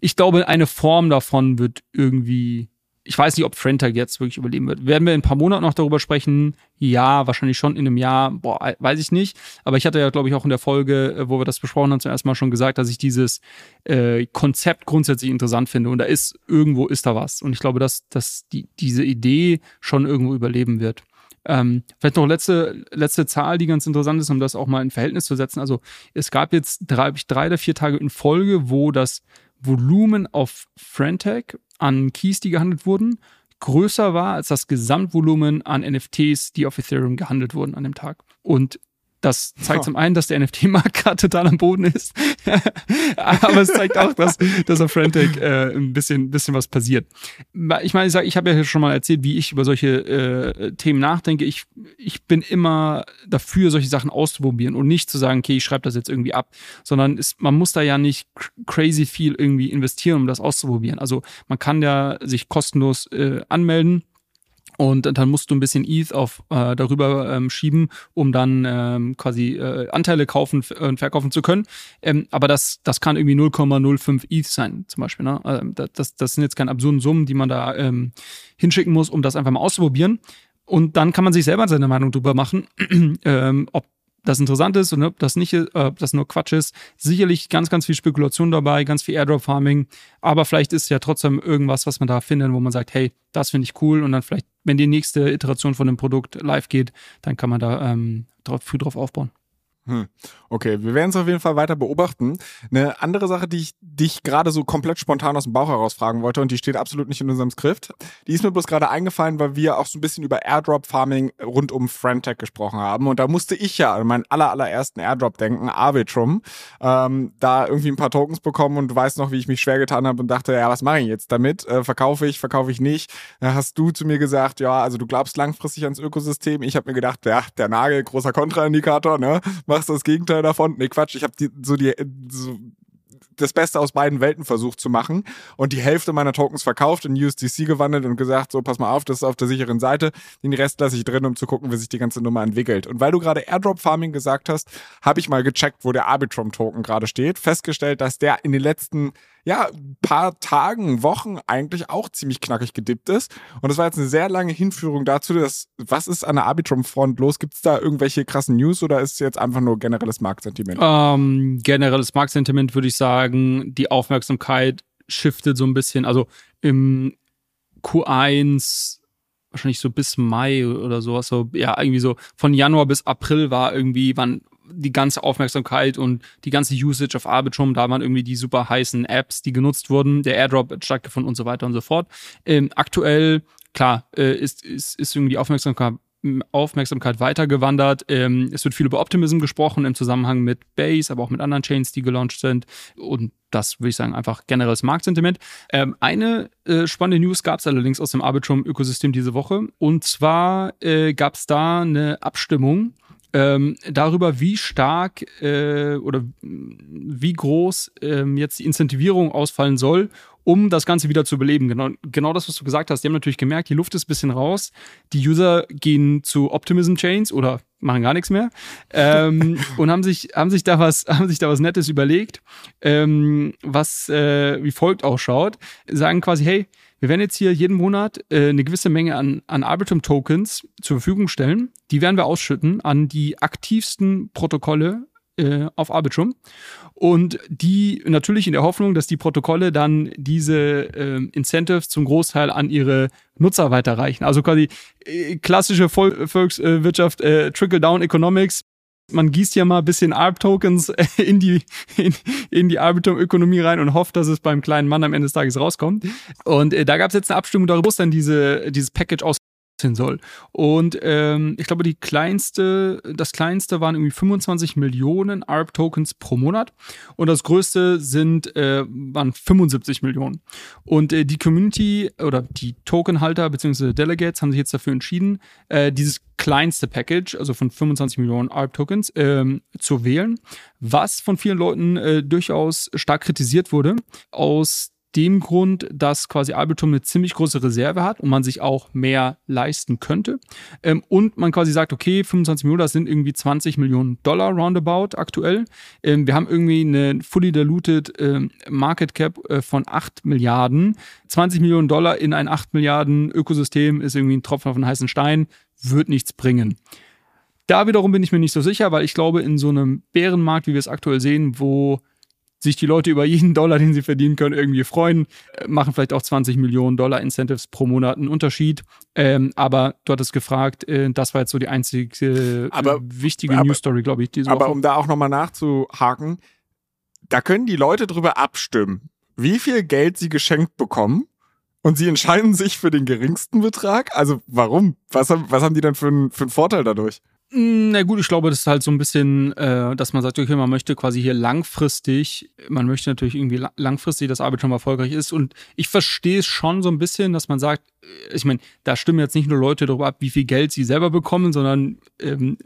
Ich glaube, eine Form davon wird irgendwie, ich weiß nicht, ob Frentag jetzt wirklich überleben wird. Werden wir in ein paar Monaten noch darüber sprechen? Ja, wahrscheinlich schon in einem Jahr. Boah, weiß ich nicht. Aber ich hatte ja, glaube ich, auch in der Folge, äh, wo wir das besprochen haben, zum ersten Mal schon gesagt, dass ich dieses äh, Konzept grundsätzlich interessant finde. Und da ist, irgendwo ist da was. Und ich glaube, dass, dass die, diese Idee schon irgendwo überleben wird. Ähm, vielleicht noch letzte, letzte Zahl, die ganz interessant ist, um das auch mal in Verhältnis zu setzen. Also es gab jetzt drei, drei oder vier Tage in Folge, wo das Volumen auf Frentech an Keys, die gehandelt wurden, größer war als das Gesamtvolumen an NFTs, die auf Ethereum gehandelt wurden an dem Tag. Und das zeigt oh. zum einen, dass der NFT-Markt gerade total am Boden ist, aber es zeigt auch, dass, dass auf Frentech äh, ein bisschen, bisschen was passiert. Ich meine, ich, sag, ich habe ja schon mal erzählt, wie ich über solche äh, Themen nachdenke. Ich, ich bin immer dafür, solche Sachen auszuprobieren und nicht zu sagen, okay, ich schreibe das jetzt irgendwie ab, sondern ist, man muss da ja nicht crazy viel irgendwie investieren, um das auszuprobieren. Also man kann ja sich kostenlos äh, anmelden Und dann musst du ein bisschen ETH auf, äh, darüber ähm, schieben, um dann ähm, quasi äh, Anteile kaufen und verkaufen zu können. Ähm, aber das, das kann irgendwie 0,05 ETH sein, zum Beispiel. Ne? Ähm, das, das sind jetzt keine absurden Summen, die man da ähm, hinschicken muss, um das einfach mal auszuprobieren. Und dann kann man sich selber seine Meinung drüber machen, ähm, ob das interessant ist und ob das nicht, äh, ob das nur Quatsch ist. Sicherlich ganz, ganz viel Spekulation dabei, ganz viel Airdrop-Farming, aber vielleicht ist ja trotzdem irgendwas, was man da findet, wo man sagt, hey, das finde ich cool und dann vielleicht, wenn die nächste Iteration von dem Produkt live geht, dann kann man da ähm, drauf, früh drauf aufbauen. Hm. Okay, wir werden es auf jeden Fall weiter beobachten. Eine andere Sache, die ich dich gerade so komplett spontan aus dem Bauch heraus fragen wollte und die steht absolut nicht in unserem Skript, die ist mir bloß gerade eingefallen, weil wir auch so ein bisschen über Airdrop-Farming rund um Friendtech gesprochen haben. Und da musste ich ja an meinen aller, allerersten Airdrop denken, Arbitrum, ähm, da irgendwie ein paar Tokens bekommen und du weißt noch, wie ich mich schwer getan habe und dachte, ja, was mache ich jetzt damit? Äh, verkaufe ich, verkaufe ich nicht? Da hast du zu mir gesagt, ja, also du glaubst langfristig ans Ökosystem. Ich habe mir gedacht, ja, der Nagel, großer Kontraindikator, ne? Machst das Gegenteil davon. Nee, Quatsch, ich habe so die so das Beste aus beiden Welten versucht zu machen und die Hälfte meiner Tokens verkauft, in USDC gewandelt und gesagt, so pass mal auf, das ist auf der sicheren Seite, den Rest lasse ich drin, um zu gucken, wie sich die ganze Nummer entwickelt. Und weil du gerade Airdrop Farming gesagt hast, habe ich mal gecheckt, wo der Arbitrum Token gerade steht, festgestellt, dass der in den letzten ja, paar Tagen, Wochen eigentlich auch ziemlich knackig gedippt ist. Und das war jetzt eine sehr lange Hinführung dazu, dass, was ist an der Arbitrum-Front los? Gibt es da irgendwelche krassen News oder ist jetzt einfach nur generelles Marktsentiment? Ähm, generelles Marktsentiment würde ich sagen, die Aufmerksamkeit shiftet so ein bisschen. Also im Q1 wahrscheinlich so bis Mai oder sowas, so, ja, irgendwie so von Januar bis April war irgendwie, wann die ganze Aufmerksamkeit und die ganze Usage auf Arbitrum, da waren irgendwie die super heißen Apps, die genutzt wurden, der Airdrop stattgefunden und so weiter und so fort. Ähm, aktuell, klar, äh, ist, ist, ist irgendwie die Aufmerksamkeit Aufmerksamkeit weitergewandert. Ähm, es wird viel über Optimism gesprochen im Zusammenhang mit Base, aber auch mit anderen Chains, die gelauncht sind. Und das würde ich sagen, einfach generelles Marktsentiment. Ähm, eine äh, spannende News gab es allerdings aus dem Arbitrum-Ökosystem diese Woche. Und zwar äh, gab es da eine Abstimmung ähm, darüber, wie stark äh, oder wie groß ähm, jetzt die Incentivierung ausfallen soll, um das Ganze wieder zu beleben. Genau, genau das, was du gesagt hast. Die haben natürlich gemerkt, die Luft ist ein bisschen raus. Die User gehen zu Optimism Chains oder machen gar nichts mehr ähm, und haben sich haben sich da was haben sich da was Nettes überlegt, ähm, was äh, wie folgt ausschaut. Sagen quasi, hey, wir werden jetzt hier jeden Monat äh, eine gewisse Menge an, an Arbitrum-Tokens zur Verfügung stellen. Die werden wir ausschütten an die aktivsten Protokolle äh, auf Arbitrum. Und die natürlich in der Hoffnung, dass die Protokolle dann diese äh, Incentives zum Großteil an ihre Nutzer weiterreichen. Also quasi äh, klassische Vol Volkswirtschaft, äh, Trickle-Down Economics man gießt ja mal ein bisschen ARB-Tokens in die, in, in die Arbitrum-Ökonomie rein und hofft, dass es beim kleinen Mann am Ende des Tages rauskommt. Und äh, da gab es jetzt eine Abstimmung darüber, wo dann diese, dieses Package aus hin soll. Und ähm, ich glaube, die kleinste, das kleinste waren irgendwie 25 Millionen ARP-Tokens pro Monat und das größte sind äh, waren 75 Millionen. Und äh, die Community oder die Tokenhalter bzw. Delegates haben sich jetzt dafür entschieden, äh, dieses kleinste Package, also von 25 Millionen ARP-Tokens, ähm, zu wählen, was von vielen Leuten äh, durchaus stark kritisiert wurde, aus dem Grund, dass quasi Arbitrum eine ziemlich große Reserve hat und man sich auch mehr leisten könnte. Ähm, und man quasi sagt, okay, 25 Millionen, das sind irgendwie 20 Millionen Dollar roundabout aktuell. Ähm, wir haben irgendwie eine fully diluted ähm, Market Cap äh, von 8 Milliarden. 20 Millionen Dollar in ein 8 Milliarden Ökosystem ist irgendwie ein Tropfen auf einen heißen Stein, wird nichts bringen. Da wiederum bin ich mir nicht so sicher, weil ich glaube, in so einem Bärenmarkt, wie wir es aktuell sehen, wo sich die Leute über jeden Dollar, den sie verdienen können, irgendwie freuen, äh, machen vielleicht auch 20 Millionen Dollar Incentives pro Monat einen Unterschied. Ähm, aber du hattest gefragt, äh, das war jetzt so die einzige äh, aber, wichtige aber, News Story, glaube ich. Diese aber Woche. um da auch nochmal nachzuhaken, da können die Leute drüber abstimmen, wie viel Geld sie geschenkt bekommen. Und sie entscheiden sich für den geringsten Betrag? Also warum? Was haben, was haben die denn für, für einen Vorteil dadurch? Na gut, ich glaube, das ist halt so ein bisschen, äh, dass man sagt, okay, man möchte quasi hier langfristig, man möchte natürlich irgendwie langfristig, dass Arbitrum erfolgreich ist. Und ich verstehe es schon so ein bisschen, dass man sagt, ich meine, da stimmen jetzt nicht nur Leute darüber ab, wie viel Geld sie selber bekommen, sondern ähm,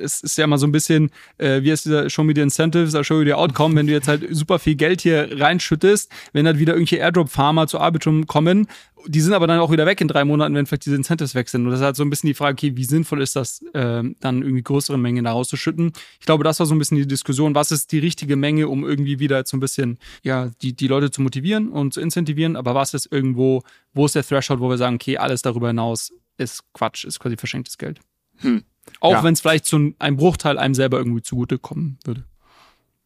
es ist ja immer so ein bisschen, äh, wie ist dieser Show me the incentives, show you the outcome, wenn du jetzt halt super viel Geld hier reinschüttest, wenn halt wieder irgendwelche Airdrop-Farmer zu Arbitrum kommen die sind aber dann auch wieder weg in drei Monaten, wenn vielleicht diese Incentives weg sind. Und das ist halt so ein bisschen die Frage, okay, wie sinnvoll ist das, äh, dann irgendwie größere Mengen da rauszuschütten? Ich glaube, das war so ein bisschen die Diskussion, was ist die richtige Menge, um irgendwie wieder jetzt so ein bisschen, ja, die, die Leute zu motivieren und zu incentivieren, aber was ist irgendwo, wo ist der Threshold, wo wir sagen, okay, alles darüber hinaus ist Quatsch, ist quasi verschenktes Geld. Hm. Auch ja. wenn es vielleicht zu einem Bruchteil einem selber irgendwie zugutekommen würde.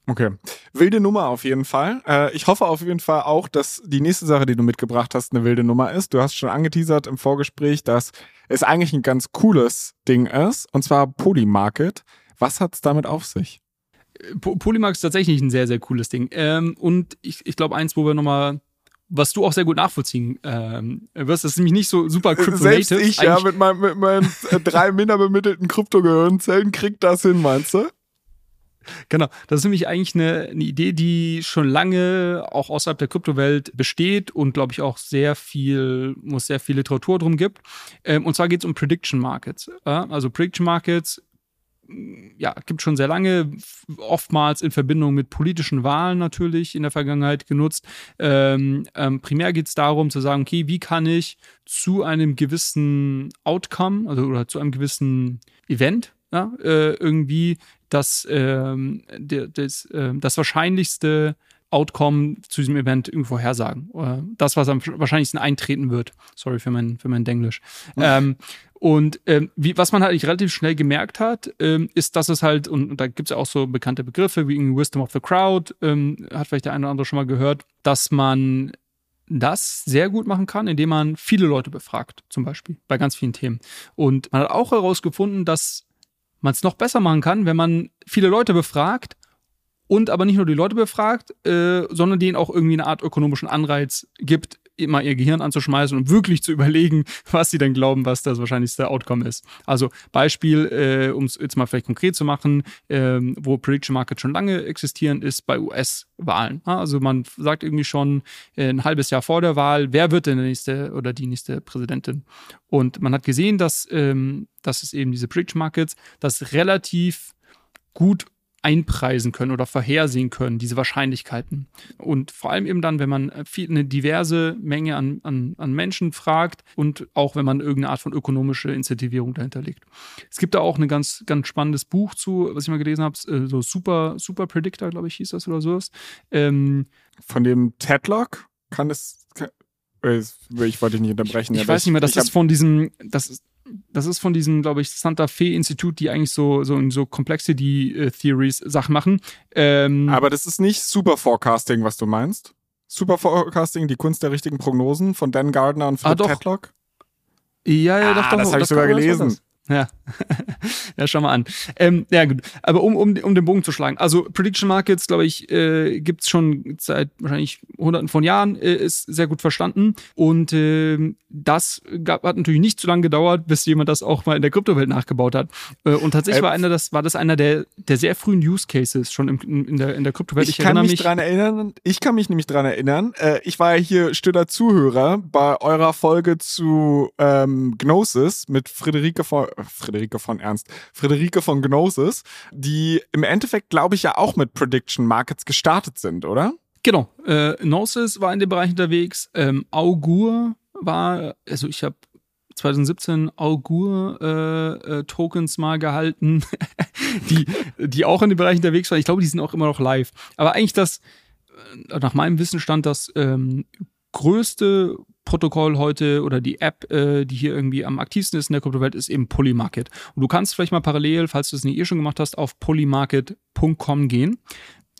Okay. Wilde Nummer auf jeden Fall. Äh, ich hoffe auf jeden Fall auch, dass die nächste Sache, die du mitgebracht hast, eine wilde Nummer ist. Du hast schon angeteasert im Vorgespräch, dass es eigentlich ein ganz cooles Ding ist, und zwar Polymarket. Was hat es damit auf sich? Polymarket ist tatsächlich ein sehr, sehr cooles Ding. Ähm, und ich, ich glaube, eins, wo wir nochmal was du auch sehr gut nachvollziehen ähm, wirst. Das ist nämlich nicht so super crypto-native. Selbst ich, ja, mit, meinem, mit meinen äh, drei minderbemittelten Kryptogehirnzellen kriegt das hin, meinst du? Genau, das ist nämlich eigentlich eine, eine Idee, die schon lange auch außerhalb der Kryptowelt besteht und glaube ich auch sehr viel, muss sehr viel Literatur drum gibt. Ähm, und zwar geht es um Prediction Markets. Äh, also Prediction Markets ja, gibt schon sehr lange, oftmals in Verbindung mit politischen Wahlen natürlich in der Vergangenheit genutzt. Ähm, ähm, primär geht es darum zu sagen, okay, wie kann ich zu einem gewissen Outcome, also oder zu einem gewissen Event, ja, äh, irgendwie das, ähm, das, äh, das wahrscheinlichste Outcome zu diesem Event irgendwie vorhersagen. Oder das, was am wahrscheinlichsten eintreten wird. Sorry für mein, für mein Denglisch. Mhm. Ähm, und ähm, wie, was man halt relativ schnell gemerkt hat, ähm, ist, dass es halt, und, und da gibt es ja auch so bekannte Begriffe wie Wisdom of the Crowd, ähm, hat vielleicht der eine oder andere schon mal gehört, dass man das sehr gut machen kann, indem man viele Leute befragt, zum Beispiel, bei ganz vielen Themen. Und man hat auch herausgefunden, dass man es noch besser machen kann, wenn man viele Leute befragt und aber nicht nur die Leute befragt, äh, sondern denen auch irgendwie eine Art ökonomischen Anreiz gibt, immer ihr Gehirn anzuschmeißen und wirklich zu überlegen, was sie denn glauben, was das wahrscheinlichste Outcome ist. Also Beispiel, äh, um es jetzt mal vielleicht konkret zu machen, äh, wo Prediction Markets schon lange existieren, ist bei US-Wahlen. Also man sagt irgendwie schon äh, ein halbes Jahr vor der Wahl, wer wird denn der nächste oder die nächste Präsidentin? Und man hat gesehen, dass, ähm, dass es eben diese Prediction Markets, das relativ gut einpreisen können oder vorhersehen können, diese Wahrscheinlichkeiten. Und vor allem eben dann, wenn man viel, eine diverse Menge an, an, an Menschen fragt und auch wenn man irgendeine Art von ökonomische Incentivierung dahinter legt. Es gibt da auch ein ganz, ganz spannendes Buch zu, was ich mal gelesen habe, äh, so Super, Super Predictor, glaube ich, hieß das oder sowas. Ähm, Von dem Tedlock kann es. Kann, äh, ich wollte dich nicht unterbrechen. Ich weiß nicht mehr, das ist von diesem, das ist, das ist von diesem, glaube ich, Santa Fe Institut, die eigentlich so, so in so Complexity äh, Theories Sachen machen. Ähm, Aber das ist nicht Super Forecasting, was du meinst. Super Forecasting, die Kunst der richtigen Prognosen von Dan Gardner und Philip ah, Tedlock. Ja, ja, ah, doch, doch. Das habe ich sogar gelesen. Ja. ja, schau mal an. Ähm, ja, gut. Aber um, um, um den Bogen zu schlagen. Also Prediction Markets, glaube ich, äh, gibt es schon seit wahrscheinlich hunderten von Jahren, äh, ist sehr gut verstanden. Und äh, das gab, hat natürlich nicht zu lange gedauert, bis jemand das auch mal in der Kryptowelt nachgebaut hat. Äh, und tatsächlich war, einer, das, war das einer der, der sehr frühen Use Cases schon im, in, der, in der Kryptowelt. Ich, ich kann mich, mich dran erinnern, ich kann mich nämlich dran erinnern, äh, ich war ja hier stiller Zuhörer bei eurer Folge zu ähm, Gnosis mit Friederike von Friederike von Ernst, Friederike von Gnosis, die im Endeffekt, glaube ich, ja auch mit Prediction Markets gestartet sind, oder? Genau. Äh, Gnosis war in dem Bereich unterwegs. Ähm, Augur war, also ich habe 2017 Augur-Tokens äh, äh, mal gehalten, die, die auch in dem Bereich unterwegs waren. Ich glaube, die sind auch immer noch live. Aber eigentlich das, äh, nach meinem Wissen stand das ähm, größte Protokoll heute oder die App, äh, die hier irgendwie am aktivsten ist in der Kryptowelt, ist eben Polymarket. Und du kannst vielleicht mal parallel, falls du es nicht eh schon gemacht hast, auf polymarket.com gehen.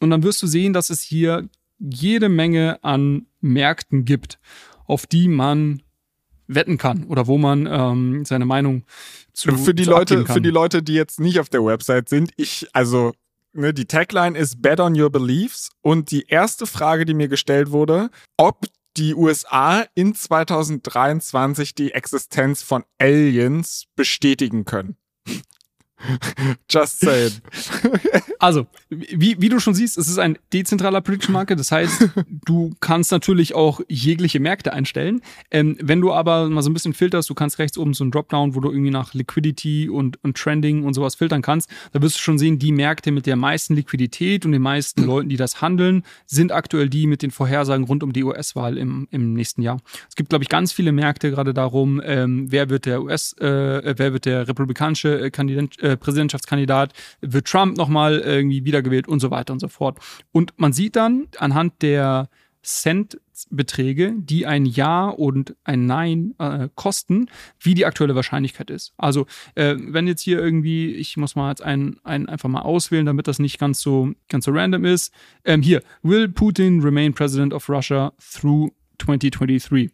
Und dann wirst du sehen, dass es hier jede Menge an Märkten gibt, auf die man wetten kann oder wo man ähm, seine Meinung zu für die zu Leute für die Leute die jetzt nicht auf der Website sind ich also ne, die Tagline ist Bet on your beliefs und die erste Frage die mir gestellt wurde ob die USA in 2023 die Existenz von Aliens bestätigen können. Just saying. Also, wie, wie du schon siehst, es ist ein dezentraler Prediction Market. Das heißt, du kannst natürlich auch jegliche Märkte einstellen. Ähm, wenn du aber mal so ein bisschen filterst, du kannst rechts oben so ein Dropdown, wo du irgendwie nach Liquidity und, und Trending und sowas filtern kannst. Da wirst du schon sehen, die Märkte mit der meisten Liquidität und den meisten Leuten, die das handeln, sind aktuell die mit den Vorhersagen rund um die US-Wahl im, im nächsten Jahr. Es gibt, glaube ich, ganz viele Märkte gerade darum, ähm, wer wird der US, äh, wer wird der republikanische äh, Kandidat, äh, Präsidentschaftskandidat, wird Trump nochmal irgendwie wiedergewählt und so weiter und so fort. Und man sieht dann anhand der Centbeträge, die ein Ja und ein Nein äh, kosten, wie die aktuelle Wahrscheinlichkeit ist. Also äh, wenn jetzt hier irgendwie, ich muss mal jetzt einen, einen einfach mal auswählen, damit das nicht ganz so ganz so random ist. Ähm, hier, will Putin remain President of Russia through 2023?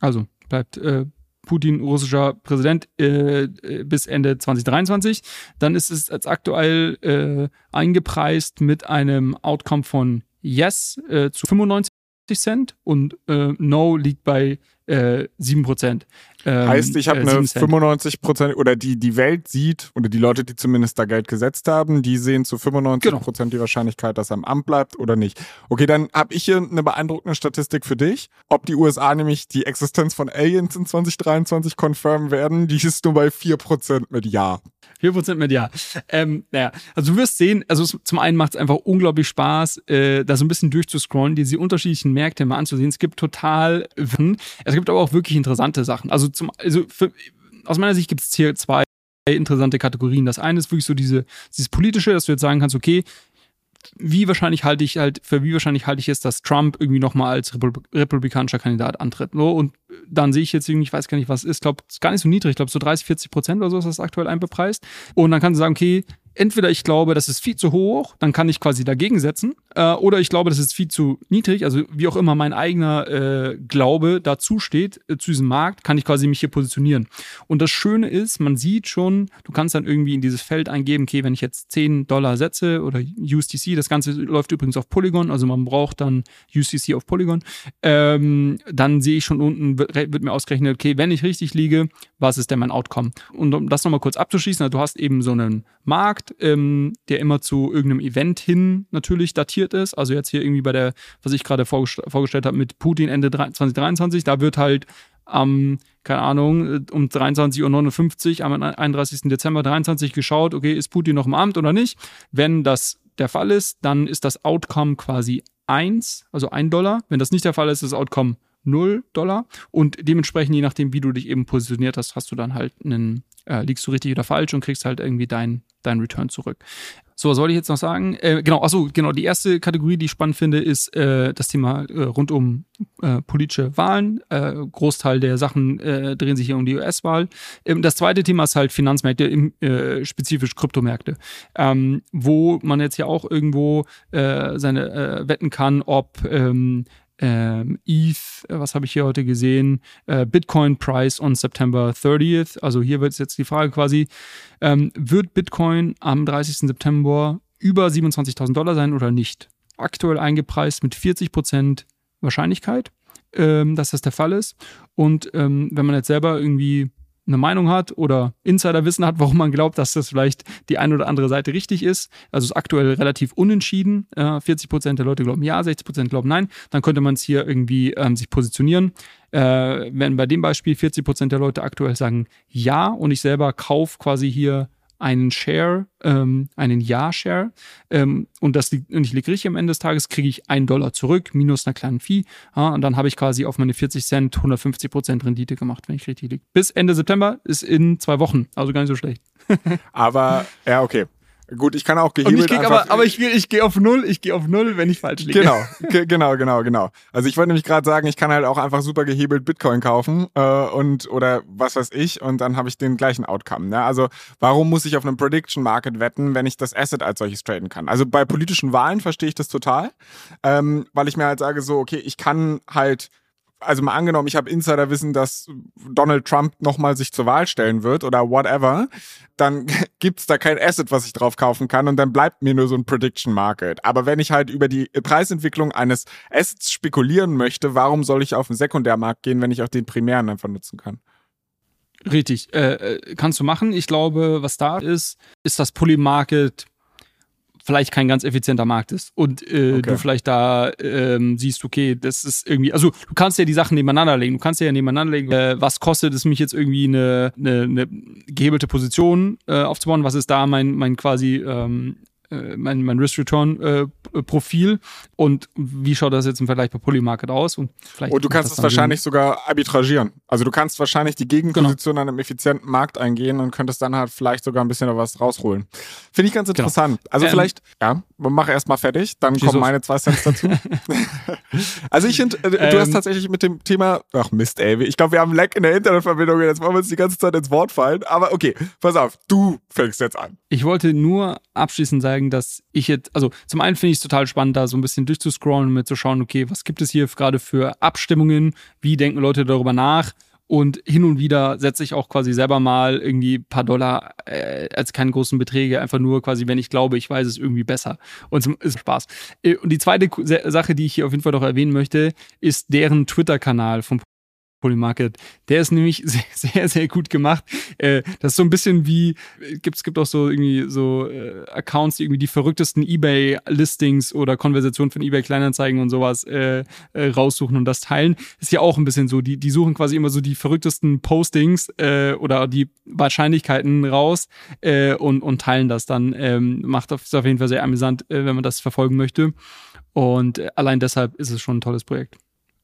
Also bleibt äh, Putin russischer Präsident äh, äh bis Ende 2023. Dann ist es als aktuell äh, eingepreist mit einem Outcome von Yes äh, zu 95 Cent und äh, No liegt bei äh, 7%. Ähm, heißt, ich habe äh, eine 95 Prozent oder die die Welt sieht oder die Leute, die zumindest da Geld gesetzt haben, die sehen zu 95 Prozent genau. die Wahrscheinlichkeit, dass er am Amt bleibt oder nicht. Okay, dann habe ich hier eine beeindruckende Statistik für dich. Ob die USA nämlich die Existenz von Aliens in 2023 confirmen werden, die ist nur bei 4 Prozent mit Ja. 4% mit Ja. Ähm, naja, also du wirst sehen, also zum einen macht es einfach unglaublich Spaß, äh, da so ein bisschen durchzuscrollen, diese unterschiedlichen Märkte mal anzusehen. Es gibt total, es gibt aber auch wirklich interessante Sachen. Also zum, also für, aus meiner Sicht gibt es hier zwei interessante Kategorien. Das eine ist wirklich so diese, dieses politische, dass du jetzt sagen kannst, okay, wie wahrscheinlich halte ich halt, für wie wahrscheinlich halte ich es, dass Trump irgendwie nochmal als Republik republikanischer Kandidat antritt. So, und dann sehe ich jetzt irgendwie, ich weiß gar nicht, was ist, glaube, gar nicht so niedrig, ich glaube, so 30, 40 Prozent oder so ist das aktuell einbepreist. Und dann kannst du sagen, okay, entweder ich glaube, das ist viel zu hoch, dann kann ich quasi dagegen setzen, äh, oder ich glaube, das ist viel zu niedrig, also wie auch immer mein eigener äh, Glaube dazu steht, äh, zu diesem Markt, kann ich quasi mich hier positionieren. Und das Schöne ist, man sieht schon, du kannst dann irgendwie in dieses Feld eingeben, okay, wenn ich jetzt 10 Dollar setze oder USDC, das Ganze läuft übrigens auf Polygon, also man braucht dann USDC auf Polygon, ähm, dann sehe ich schon unten, wird, wird mir ausgerechnet, okay, wenn ich richtig liege, was ist denn mein Outcome? Und um das nochmal kurz abzuschließen, also du hast eben so einen Markt, ähm, der immer zu irgendeinem Event hin natürlich datiert ist. Also jetzt hier irgendwie bei der, was ich gerade vorgest vorgestellt habe mit Putin Ende 2023, da wird halt am, keine Ahnung, um 23.59 Uhr am 31. Dezember 23 geschaut, okay, ist Putin noch im Amt oder nicht? Wenn das der Fall ist, dann ist das Outcome quasi 1, also 1 Dollar. Wenn das nicht der Fall ist, ist das Outcome 0 Dollar. Und dementsprechend, je nachdem, wie du dich eben positioniert hast, hast du dann halt einen, äh, liegst du richtig oder falsch und kriegst halt irgendwie dein, dein Return zurück. So, was soll ich jetzt noch sagen? Äh, genau, achso, genau, die erste Kategorie, die ich spannend finde, ist äh, das Thema äh, rund um äh, politische Wahlen. Äh, Großteil der Sachen äh, drehen sich hier um die US-Wahl. Ähm, das zweite Thema ist halt Finanzmärkte, im, spezifisch Kryptomärkte, ähm, wo man jetzt ja auch irgendwo seine wetten kann, ob ähm, ähm, ETH, äh, was habe ich hier heute gesehen? Äh, Bitcoin Price on September 30th. Also hier wird jetzt die Frage quasi, ähm, wird Bitcoin am 30. September über 27.000 Dollar sein oder nicht? Aktuell eingepreist mit 40 Prozent Wahrscheinlichkeit, ähm, dass das der Fall ist. Und ähm, wenn man jetzt selber irgendwie eine Meinung hat oder Insiderwissen hat, warum man glaubt, dass das vielleicht die eine oder andere Seite richtig ist. Also ist aktuell relativ unentschieden. Äh, 40 Prozent der Leute glauben ja, 60 Prozent glauben nein. Dann könnte man es hier irgendwie ähm, sich positionieren. Äh, wenn bei dem Beispiel 40 Prozent der Leute aktuell sagen ja und ich selber kaufe quasi hier einen Share, ähm, einen Ja-Share ähm, und das liegt, und ich liege richtig am Ende des Tages, kriege ich einen Dollar zurück, minus einer kleinen Fee. Ja, und dann habe ich quasi auf meine 40 Cent 150 Prozent Rendite gemacht, wenn ich richtig liege. Bis Ende September ist in zwei Wochen, also gar nicht so schlecht. Aber, ja, okay. Gut, ich kann auch gehebelt ich aber, aber ich, ich gehe auf null, ich gehe auf null, wenn ich falsch liege. Genau, genau, genau, genau. Also ich wollte nämlich gerade sagen, ich kann halt auch einfach super gehebelt Bitcoin kaufen äh, und oder was weiß ich und dann habe ich den gleichen Outcome. Ne? Also warum muss ich auf einem Prediction Market wetten, wenn ich das Asset als solches traden kann? Also bei politischen Wahlen verstehe ich das total, ähm, weil ich mir halt sage so, okay, ich kann halt also mal angenommen, ich habe Insiderwissen, dass Donald Trump nochmal sich zur Wahl stellen wird oder whatever, dann gibt's da kein Asset, was ich drauf kaufen kann und dann bleibt mir nur so ein Prediction Market. Aber wenn ich halt über die Preisentwicklung eines Assets spekulieren möchte, warum soll ich auf den Sekundärmarkt gehen, wenn ich auch den primären einfach nutzen kann? Richtig, äh, äh, kannst du machen. Ich glaube, was da ist, ist das Polymarket vielleicht kein ganz effizienter Markt ist und äh, okay. du vielleicht da ähm, siehst, okay, das ist irgendwie, also du kannst ja die Sachen nebeneinander legen, du kannst ja nebeneinander legen, äh, was kostet es mich jetzt irgendwie eine, eine, eine gehebelte Position äh, aufzubauen, was ist da mein, mein quasi ähm, äh, mein, mein Risk-Return-Profil äh, und wie schaut das jetzt im Vergleich bei Polymarket aus? Und, vielleicht und du kannst es wahrscheinlich Sinn. sogar arbitragieren. Also du kannst wahrscheinlich die Gegenposition genau. an einem effizienten Markt eingehen und könntest dann halt vielleicht sogar ein bisschen was rausholen. Finde ich ganz genau. interessant. Genau. Also ähm, vielleicht, ja, mach erst mal fertig, dann kommen meine zwei Cents dazu. also ich finde, äh, du ähm, hast tatsächlich mit dem Thema, ach Mist, ey, ich glaube, wir haben Leck in der Internetverbindung, jetzt wollen wir uns die ganze Zeit ins Wort fallen, aber okay, pass auf, du fängst jetzt an. Ich wollte nur abschließend sagen, sagen, dass ich jetzt, also zum einen finde ich es total spannend, da so ein bisschen durchzuscrollen und mir zu schauen, okay, was gibt es hier gerade für Abstimmungen, wie denken Leute darüber nach und hin und wieder setze ich auch quasi selber mal irgendwie ein paar Dollar äh, als keine großen Beträge, einfach nur quasi, wenn ich glaube, ich weiß es irgendwie besser. Und es ist Spaß. Äh, und die zweite Sache, die ich hier auf jeden Fall noch erwähnen möchte, ist deren Twitter-Kanal vom Polymarket. Der ist nämlich sehr, sehr, sehr gut gemacht. Äh, das ist so ein bisschen wie, es gibt auch so irgendwie so äh, Accounts, die irgendwie die verrücktesten Ebay-Listings oder Konversationen von Ebay-Kleinanzeigen und sowas äh, äh, raussuchen und das teilen. Ist ja auch ein bisschen so. Die, die suchen quasi immer so die verrücktesten Postings äh, oder die Wahrscheinlichkeiten raus äh, und, und teilen das dann. Ähm, macht ist auf jeden Fall sehr amüsant, äh, wenn man das verfolgen möchte. Und äh, allein deshalb ist es schon ein tolles Projekt.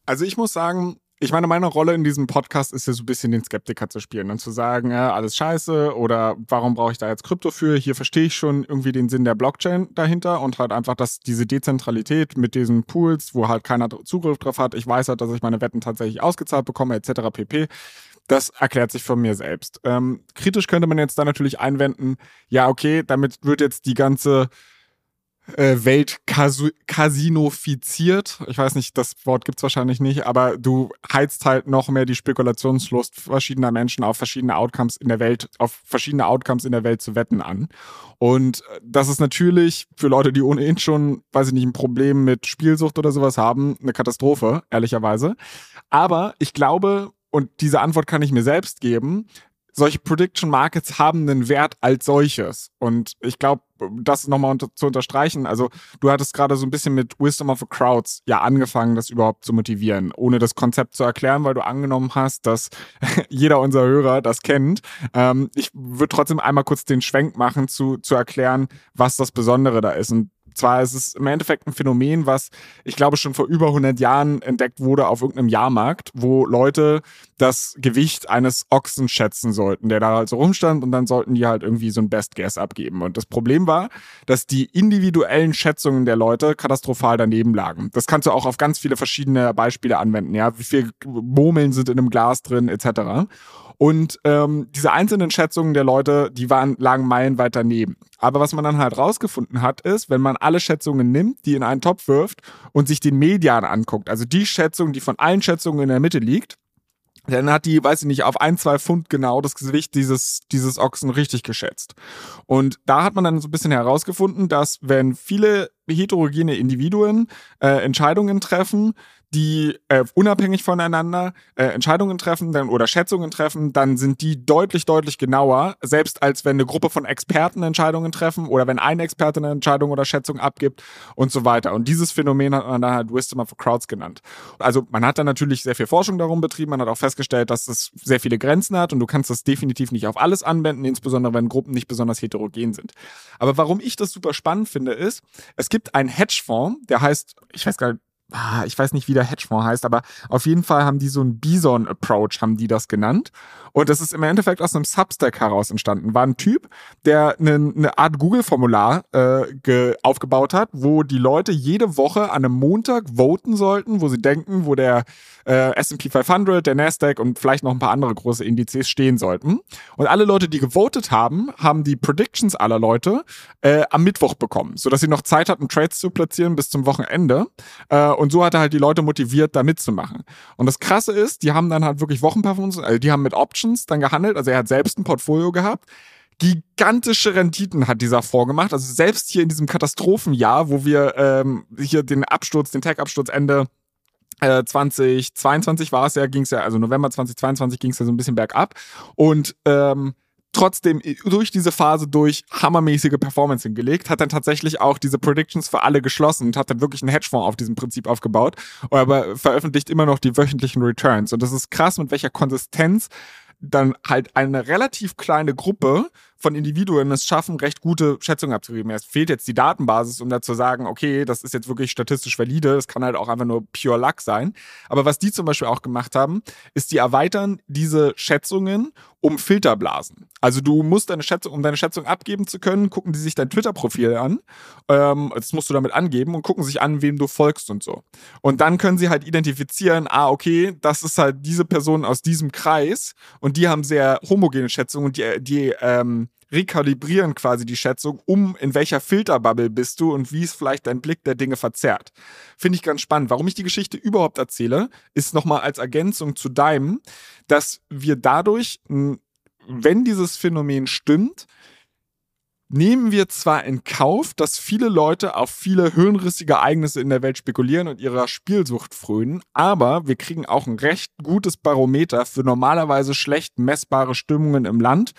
Also ich muss sagen, ich meine, meine Rolle in diesem Podcast ist ja so ein bisschen den Skeptiker zu spielen und zu sagen, ja, alles scheiße oder warum brauche ich da jetzt Krypto für? Hier verstehe ich schon irgendwie den Sinn der Blockchain dahinter und halt einfach, dass diese Dezentralität mit diesen Pools, wo halt keiner Zugriff drauf hat, ich weiß halt, dass ich meine Wetten tatsächlich ausgezahlt bekomme, etc. pp. Das erklärt sich von mir selbst. Ähm, kritisch könnte man jetzt da natürlich einwenden, ja, okay, damit wird jetzt die ganze äh, Welt kasinofiziert. Ich weiß nicht, das Wort gibt's wahrscheinlich nicht, aber du heizt halt noch mehr die Spekulationslust verschiedener Menschen auf verschiedene Outcomes in der Welt, auf verschiedene Outcomes in der Welt zu wetten an. Und das ist natürlich für Leute, die ohnehin schon, weiß ich nicht, ein Problem mit Spielsucht oder sowas haben, eine Katastrophe, ehrlicherweise. Aber ich glaube, und diese Antwort kann ich mir selbst geben, solche Prediction Markets haben einen Wert als solches. Und ich glaube, das nochmal unter, zu unterstreichen, also du hattest gerade so ein bisschen mit Wisdom of the Crowds ja angefangen, das überhaupt zu motivieren, ohne das Konzept zu erklären, weil du angenommen hast, dass jeder unserer Hörer das kennt. Ähm, ich würde trotzdem einmal kurz den Schwenk machen, zu, zu erklären, was das Besondere da ist. Und zwar ist es im Endeffekt ein Phänomen, was ich glaube schon vor über 100 Jahren entdeckt wurde auf irgendeinem Jahrmarkt, wo Leute das Gewicht eines Ochsen schätzen sollten, der da halt so rumstand und dann sollten die halt irgendwie so ein Best Guess abgeben. Und das Problem war, dass die individuellen Schätzungen der Leute katastrophal daneben lagen. Das kannst du auch auf ganz viele verschiedene Beispiele anwenden, ja, wie viel Murmeln sind in einem Glas drin, etc. Und ähm, diese einzelnen Schätzungen der Leute, die waren, lagen meilenweit daneben. Aber was man dann halt rausgefunden hat, ist, wenn man alle Schätzungen nimmt, die in einen Topf wirft und sich den Median anguckt, also die Schätzung, die von allen Schätzungen in der Mitte liegt, dann hat die, weiß ich nicht, auf ein, zwei Pfund genau das Gewicht dieses, dieses Ochsen richtig geschätzt. Und da hat man dann so ein bisschen herausgefunden, dass wenn viele heterogene Individuen äh, Entscheidungen treffen, die äh, unabhängig voneinander äh, Entscheidungen treffen dann, oder Schätzungen treffen, dann sind die deutlich, deutlich genauer, selbst als wenn eine Gruppe von Experten Entscheidungen treffen oder wenn ein Experte eine Entscheidung oder Schätzung abgibt und so weiter. Und dieses Phänomen hat man dann halt Wisdom of Crowds genannt. Also man hat dann natürlich sehr viel Forschung darum betrieben, man hat auch festgestellt, dass es sehr viele Grenzen hat und du kannst das definitiv nicht auf alles anwenden, insbesondere wenn Gruppen nicht besonders heterogen sind. Aber warum ich das super spannend finde, ist, es gibt einen Hedgefonds, der heißt, ich weiß gar nicht, ah, ich weiß nicht, wie der Hedgefonds heißt, aber auf jeden Fall haben die so einen Bison-Approach, haben die das genannt. Und das ist im Endeffekt aus einem Substack heraus entstanden. War ein Typ, der eine, eine Art Google-Formular äh, aufgebaut hat, wo die Leute jede Woche an einem Montag voten sollten, wo sie denken, wo der äh, S&P 500, der Nasdaq und vielleicht noch ein paar andere große Indizes stehen sollten. Und alle Leute, die gewotet haben, haben die Predictions aller Leute äh, am Mittwoch bekommen, sodass sie noch Zeit hatten, Trades zu platzieren bis zum Wochenende. Äh, und so hat er halt die Leute motiviert, da mitzumachen. Und das Krasse ist, die haben dann halt wirklich Wochenperformance, also die haben mit Options dann gehandelt. Also er hat selbst ein Portfolio gehabt. Gigantische Renditen hat dieser Fonds gemacht. Also selbst hier in diesem Katastrophenjahr, wo wir ähm, hier den Absturz, den Tech-Absturz Ende äh, 2022 war es ja, ging es ja, also November 2022 ging es ja so ein bisschen bergab. Und ähm, trotzdem durch diese Phase durch hammermäßige Performance hingelegt, hat dann tatsächlich auch diese Predictions für alle geschlossen und hat dann wirklich einen Hedgefonds auf diesem Prinzip aufgebaut, aber veröffentlicht immer noch die wöchentlichen Returns. Und das ist krass, mit welcher Konsistenz dann halt eine relativ kleine Gruppe von Individuen es schaffen, recht gute Schätzungen abzugeben. Es fehlt jetzt die Datenbasis, um da zu sagen, okay, das ist jetzt wirklich statistisch valide, das kann halt auch einfach nur pure Luck sein. Aber was die zum Beispiel auch gemacht haben, ist, die erweitern diese Schätzungen um Filterblasen. Also du musst deine Schätzung, um deine Schätzung abgeben zu können, gucken die sich dein Twitter-Profil an. Ähm, das musst du damit angeben und gucken sich an, wem du folgst und so. Und dann können sie halt identifizieren, ah, okay, das ist halt diese Person aus diesem Kreis und die haben sehr homogene Schätzungen und die, die ähm, rekalibrieren quasi die Schätzung, um in welcher Filterbubble bist du und wie es vielleicht dein Blick der Dinge verzerrt. Finde ich ganz spannend. Warum ich die Geschichte überhaupt erzähle, ist nochmal als Ergänzung zu deinem, dass wir dadurch, wenn dieses Phänomen stimmt, nehmen wir zwar in Kauf, dass viele Leute auf viele hirnrissige Ereignisse in der Welt spekulieren und ihrer Spielsucht frönen, aber wir kriegen auch ein recht gutes Barometer für normalerweise schlecht messbare Stimmungen im Land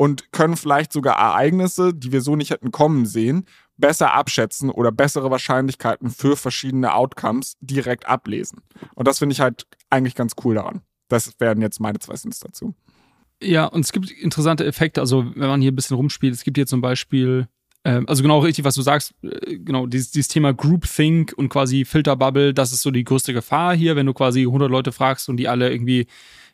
und können vielleicht sogar Ereignisse, die wir so nicht hätten kommen sehen, besser abschätzen oder bessere Wahrscheinlichkeiten für verschiedene Outcomes direkt ablesen. Und das finde ich halt eigentlich ganz cool daran. Das werden jetzt meine zwei Cents dazu. Ja, und es gibt interessante Effekte. Also, wenn man hier ein bisschen rumspielt, es gibt hier zum Beispiel, äh, also genau richtig, was du sagst, äh, genau, dieses, dieses Thema Groupthink und quasi Filterbubble, das ist so die größte Gefahr hier, wenn du quasi 100 Leute fragst und die alle irgendwie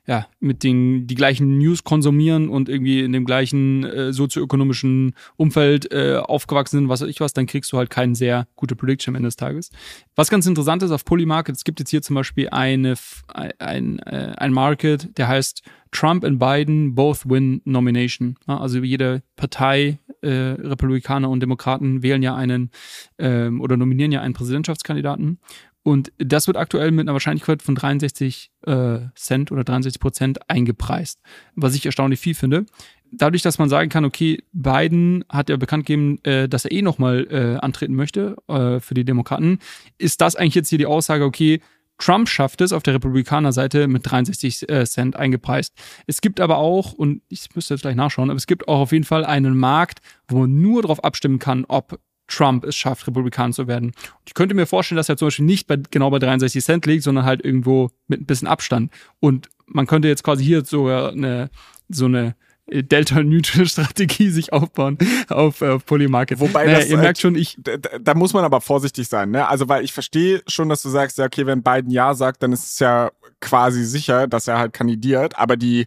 ja, mit den die gleichen News konsumieren und irgendwie in dem gleichen äh, sozioökonomischen Umfeld äh, aufgewachsen sind, was weiß ich was, dann kriegst du halt keine sehr gute Prediction am Ende des Tages. Was ganz interessant ist auf Polymarket, es gibt jetzt hier zum Beispiel eine, ein, äh, ein Market, der heißt Trump and Biden both win nomination. Also jede Partei, äh, Republikaner und Demokraten wählen ja einen ähm, oder nominieren ja einen Präsidentschaftskandidaten. Und das wird aktuell mit einer Wahrscheinlichkeit von 63 äh, Cent oder 63 Prozent eingepreist, was ich erstaunlich viel finde. Dadurch, dass man sagen kann, okay, Biden hat ja bekannt gegeben, äh, dass er eh nochmal äh, antreten möchte äh, für die Demokraten, ist das eigentlich jetzt hier die Aussage, okay, Trump schafft es auf der Republikanerseite mit 63 äh, Cent eingepreist. Es gibt aber auch, und ich müsste jetzt gleich nachschauen, aber es gibt auch auf jeden Fall einen Markt, wo man nur darauf abstimmen kann, ob Trump es schafft, Republikaner zu werden. Ich könnte mir vorstellen, dass er zum Beispiel nicht bei, genau bei 63 Cent liegt, sondern halt irgendwo mit ein bisschen Abstand. Und man könnte jetzt quasi hier sogar eine, so eine Delta-Neutral-Strategie sich aufbauen auf, äh, Polymarket. Wobei naja, das, ihr merkt schon, ich. Da, da, muss man aber vorsichtig sein, ne? Also, weil ich verstehe schon, dass du sagst, ja, okay, wenn Biden Ja sagt, dann ist es ja quasi sicher, dass er halt kandidiert, aber die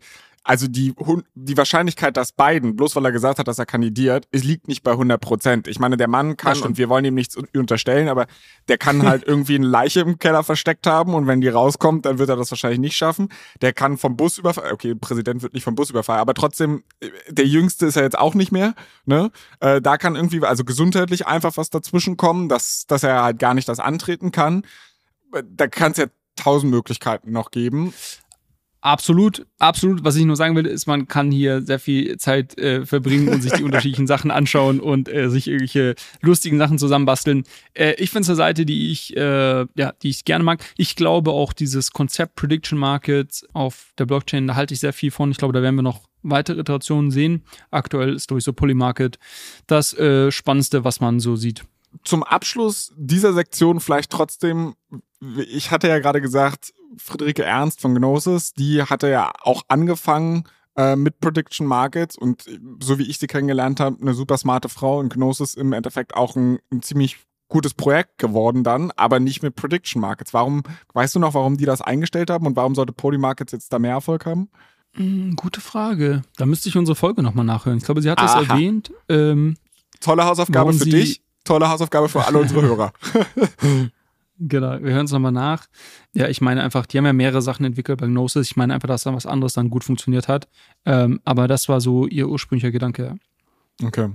also die, die Wahrscheinlichkeit, dass Biden, bloß weil er gesagt hat, dass er kandidiert, es liegt nicht bei 100 Prozent. Ich meine, der Mann kann, und wir wollen ihm nichts unterstellen, aber der kann halt irgendwie eine Leiche im Keller versteckt haben und wenn die rauskommt, dann wird er das wahrscheinlich nicht schaffen. Der kann vom Bus überfallen, okay, Präsident wird nicht vom Bus überfallen, aber trotzdem, der Jüngste ist er jetzt auch nicht mehr, ne? Äh, da kann irgendwie, also gesundheitlich einfach was dazwischen kommen, dass, dass er halt gar nicht das antreten kann. Da kann es ja tausend Möglichkeiten noch geben. Absolut, absolut. Was ich nur sagen will, ist, man kann hier sehr viel Zeit äh, verbringen und sich die unterschiedlichen Sachen anschauen und äh, sich irgendwelche lustigen Sachen zusammenbasteln. Äh, ich finde es eine Seite, die ich, äh, ja, die ich gerne mag. Ich glaube auch dieses Konzept Prediction Markets auf der Blockchain, da halte ich sehr viel von. Ich glaube, da werden wir noch weitere Iterationen sehen. Aktuell ist durch so Polymarket das äh, Spannendste, was man so sieht. Zum Abschluss dieser Sektion vielleicht trotzdem, ich hatte ja gerade gesagt, Friederike Ernst von Gnosis, die hatte ja auch angefangen äh, mit Prediction Markets und so wie ich sie kennengelernt habe, eine super smarte Frau und Gnosis im Endeffekt auch ein, ein ziemlich gutes Projekt geworden dann, aber nicht mit Prediction Markets. Warum, weißt du noch, warum die das eingestellt haben und warum sollte Polymarkets jetzt da mehr Erfolg haben? Mm, gute Frage. Da müsste ich unsere Folge nochmal nachhören. Ich glaube, sie hat das erwähnt. Ähm, Tolle Hausaufgabe für dich, tolle Hausaufgabe für alle unsere Hörer. Genau, wir hören es nochmal nach. Ja, ich meine einfach, die haben ja mehrere Sachen entwickelt bei Gnosis. Ich meine einfach, dass da was anderes dann gut funktioniert hat. Ähm, aber das war so ihr ursprünglicher Gedanke. Okay.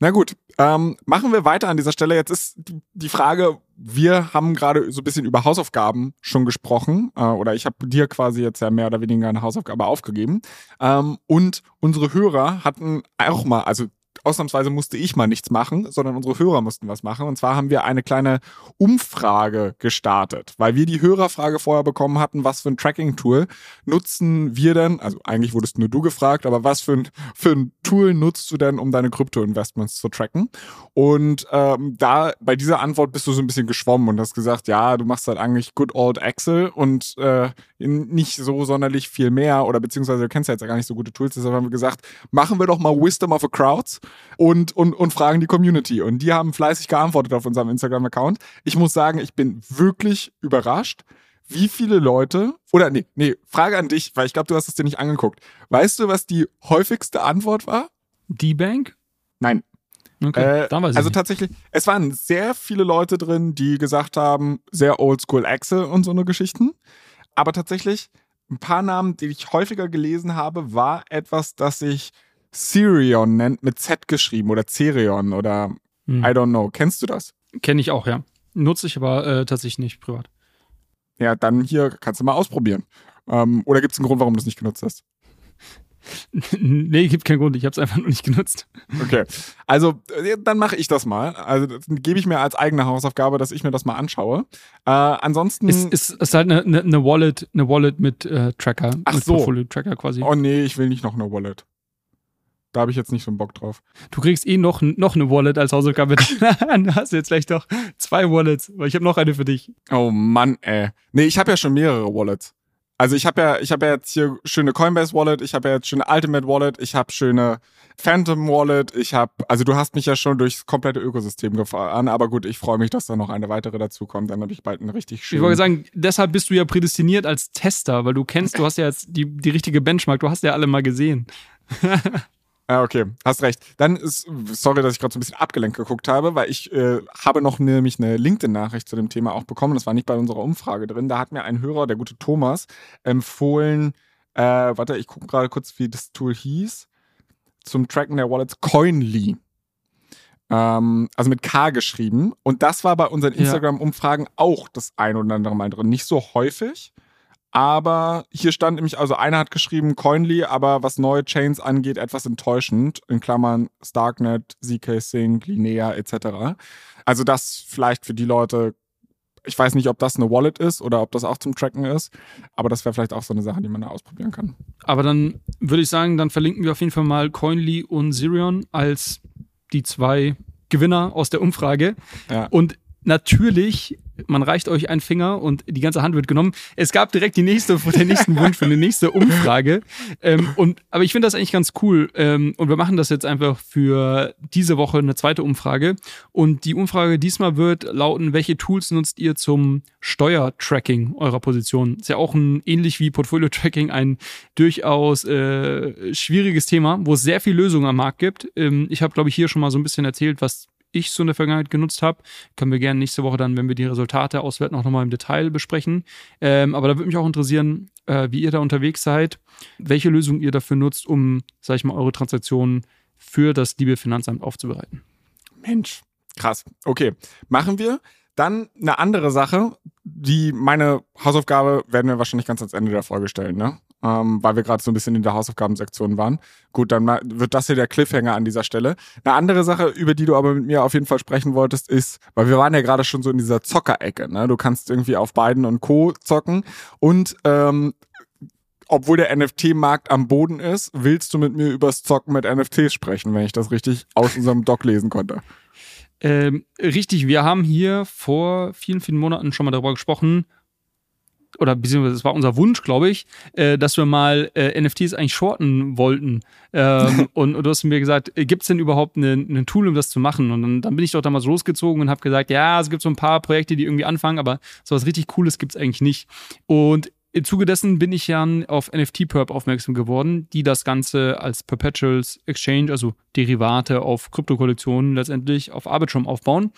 Na gut, ähm, machen wir weiter an dieser Stelle. Jetzt ist die Frage, wir haben gerade so ein bisschen über Hausaufgaben schon gesprochen, äh, oder ich habe dir quasi jetzt ja mehr oder weniger eine Hausaufgabe aufgegeben. Ähm, und unsere Hörer hatten auch mal, also ausnahmsweise musste ich mal nichts machen, sondern unsere Hörer mussten was machen. Und zwar haben wir eine kleine Umfrage gestartet, weil wir die Hörerfrage vorher bekommen hatten, was für ein Tracking-Tool nutzen wir denn, also eigentlich wurdest nur du gefragt, aber was für ein, für ein Tool nutzt du denn, um deine Krypto-Investments zu tracken? Und ähm, da bei dieser Antwort bist du so ein bisschen geschwommen und hast gesagt, ja, du machst halt eigentlich good old Excel und äh, nicht so sonderlich viel mehr oder beziehungsweise du kennst ja jetzt ja gar nicht so gute Tools, deshalb haben wir gesagt, machen wir doch mal Wisdom of a Crowds und, und, und fragen die Community. Und die haben fleißig geantwortet auf unserem Instagram-Account. Ich muss sagen, ich bin wirklich überrascht, wie viele Leute, oder nee, nee, Frage an dich, weil ich glaube, du hast es dir nicht angeguckt. Weißt du, was die häufigste Antwort war? Die Bank? Nein. Okay, Äh, also nicht. tatsächlich, es waren sehr viele Leute drin, die gesagt haben, sehr oldschool Excel und so eine Geschichten. Aber tatsächlich, ein paar Namen, die ich häufiger gelesen habe, war etwas, das sich Sirion nennt, mit Z geschrieben oder Cerion oder Hm. I don't know. Kennst du das? Kenne ich auch, ja. Nutze ich aber äh, tatsächlich nicht privat. Ja, dann hier kannst du mal ausprobieren. Ähm, oder gibt es einen Grund, warum du es nicht genutzt hast? nee, gibt keinen Grund. Ich habe es einfach nur nicht genutzt. Okay, also äh, dann mache ich das mal. Also das gebe ich mir als eigene Hausaufgabe, dass ich mir das mal anschaue. Äh, ansonsten. Es ist, ist halt eine, eine, Wallet, eine Wallet mit äh, Tracker, Ach mit so. Portfolio-Tracker quasi. oh nee, ich will nicht noch eine Wallet. Da habe ich jetzt nicht so einen Bock drauf. Du kriegst eh noch, noch eine Wallet als Hausaufgabe. Dann hast du jetzt vielleicht doch zwei Wallets, weil ich habe noch eine für dich. Oh Mann, ey. Nee, ich habe ja schon mehrere Wallets. Also ich habe ja, ich habe ja jetzt hier schöne Coinbase Wallet, ich habe ja jetzt schöne Ultimate Wallet, ich habe schöne Phantom Wallet, ich habe, also du hast mich ja schon durchs komplette Ökosystem gefahren, aber gut, ich freue mich, dass da noch eine weitere dazu kommt, dann habe ich bald einen richtig Ich schönen. wollte sagen, deshalb bist du ja prädestiniert als Tester, weil du kennst, du hast ja jetzt die, die richtige Benchmark, du hast ja alle mal gesehen. Ja, okay, hast recht. Dann ist, sorry, dass ich gerade so ein bisschen abgelenkt geguckt habe, weil ich äh, habe noch nämlich eine LinkedIn-Nachricht zu dem Thema auch bekommen. Das war nicht bei unserer Umfrage drin. Da hat mir ein Hörer, der gute Thomas, empfohlen, äh, warte, ich gucke gerade kurz, wie das Tool hieß, zum Tracken der Wallets, Coinly. Ähm, also mit K geschrieben. Und das war bei unseren. Instagram-Umfragen auch das ein oder andere Mal drin. Nicht so häufig, aber hier stand nämlich, also einer hat geschrieben Coinly, aber was neue Chains angeht, etwas enttäuschend. In Klammern Starknet, ZK Sync, Linea etc. Also das vielleicht für die Leute, ich weiß nicht, ob das eine Wallet ist oder ob das auch zum Tracken ist, aber das wäre vielleicht auch so eine Sache, die man da ausprobieren kann. Aber dann würde ich sagen, dann verlinken wir auf jeden Fall mal Coinly und Sirion als die zwei Gewinner aus der Umfrage. Ja. Und natürlich, man reicht euch einen Finger und die ganze Hand wird genommen. Es gab direkt die nächste, den nächsten Wunsch für eine nächste Umfrage. Ähm, und, aber ich finde das eigentlich ganz cool. Ähm, und wir machen das jetzt einfach für diese Woche eine zweite Umfrage. Und die Umfrage diesmal wird lauten, welche Tools nutzt ihr zum Steuertracking eurer Position? Ist ja auch ein, ähnlich wie Portfolio-Tracking, ein durchaus äh, schwieriges Thema, wo es sehr viel Lösungen am Markt gibt. Ähm, ich habe, glaube ich, hier schon mal so ein bisschen erzählt, was ich so in der Vergangenheit genutzt habe. Können wir gerne nächste Woche dann, wenn wir die Resultate auswerten, auch nochmal im Detail besprechen. Ähm, aber da würde mich auch interessieren, äh, wie ihr da unterwegs seid, welche Lösung ihr dafür nutzt, um, sag ich mal, eure Transaktionen für das liebe Finanzamt aufzubereiten. Mensch, krass. Okay, machen wir. Dann eine andere Sache, die meine Hausaufgabe werden wir wahrscheinlich ganz ans Ende der Folge stellen, ne? Ähm, weil wir gerade so ein bisschen in der Hausaufgabensektion waren. Gut, dann wird das hier der Cliffhanger an dieser Stelle. Eine andere Sache, über die du aber mit mir auf jeden Fall sprechen wolltest, ist, weil wir waren ja gerade schon so in dieser Zockerecke, ne? Du kannst irgendwie auf beiden und Co. zocken und ähm, obwohl der NFT-Markt am Boden ist, willst du mit mir übers Zocken mit NFTs sprechen, wenn ich das richtig aus unserem Doc lesen konnte. Ähm, richtig, wir haben hier vor vielen, vielen Monaten schon mal darüber gesprochen, oder beziehungsweise es war unser Wunsch, glaube ich, äh, dass wir mal äh, NFTs eigentlich shorten wollten. Ähm, und, und du hast mir gesagt, gibt es denn überhaupt ein Tool, um das zu machen? Und dann, dann bin ich doch damals losgezogen und habe gesagt, ja, es gibt so ein paar Projekte, die irgendwie anfangen, aber sowas richtig Cooles gibt es eigentlich nicht. Und im Zuge dessen bin ich ja auf NFT-Perp aufmerksam geworden, die das Ganze als Perpetuals Exchange, also Derivate auf Kryptokollektionen letztendlich auf Arbitrum aufbauen.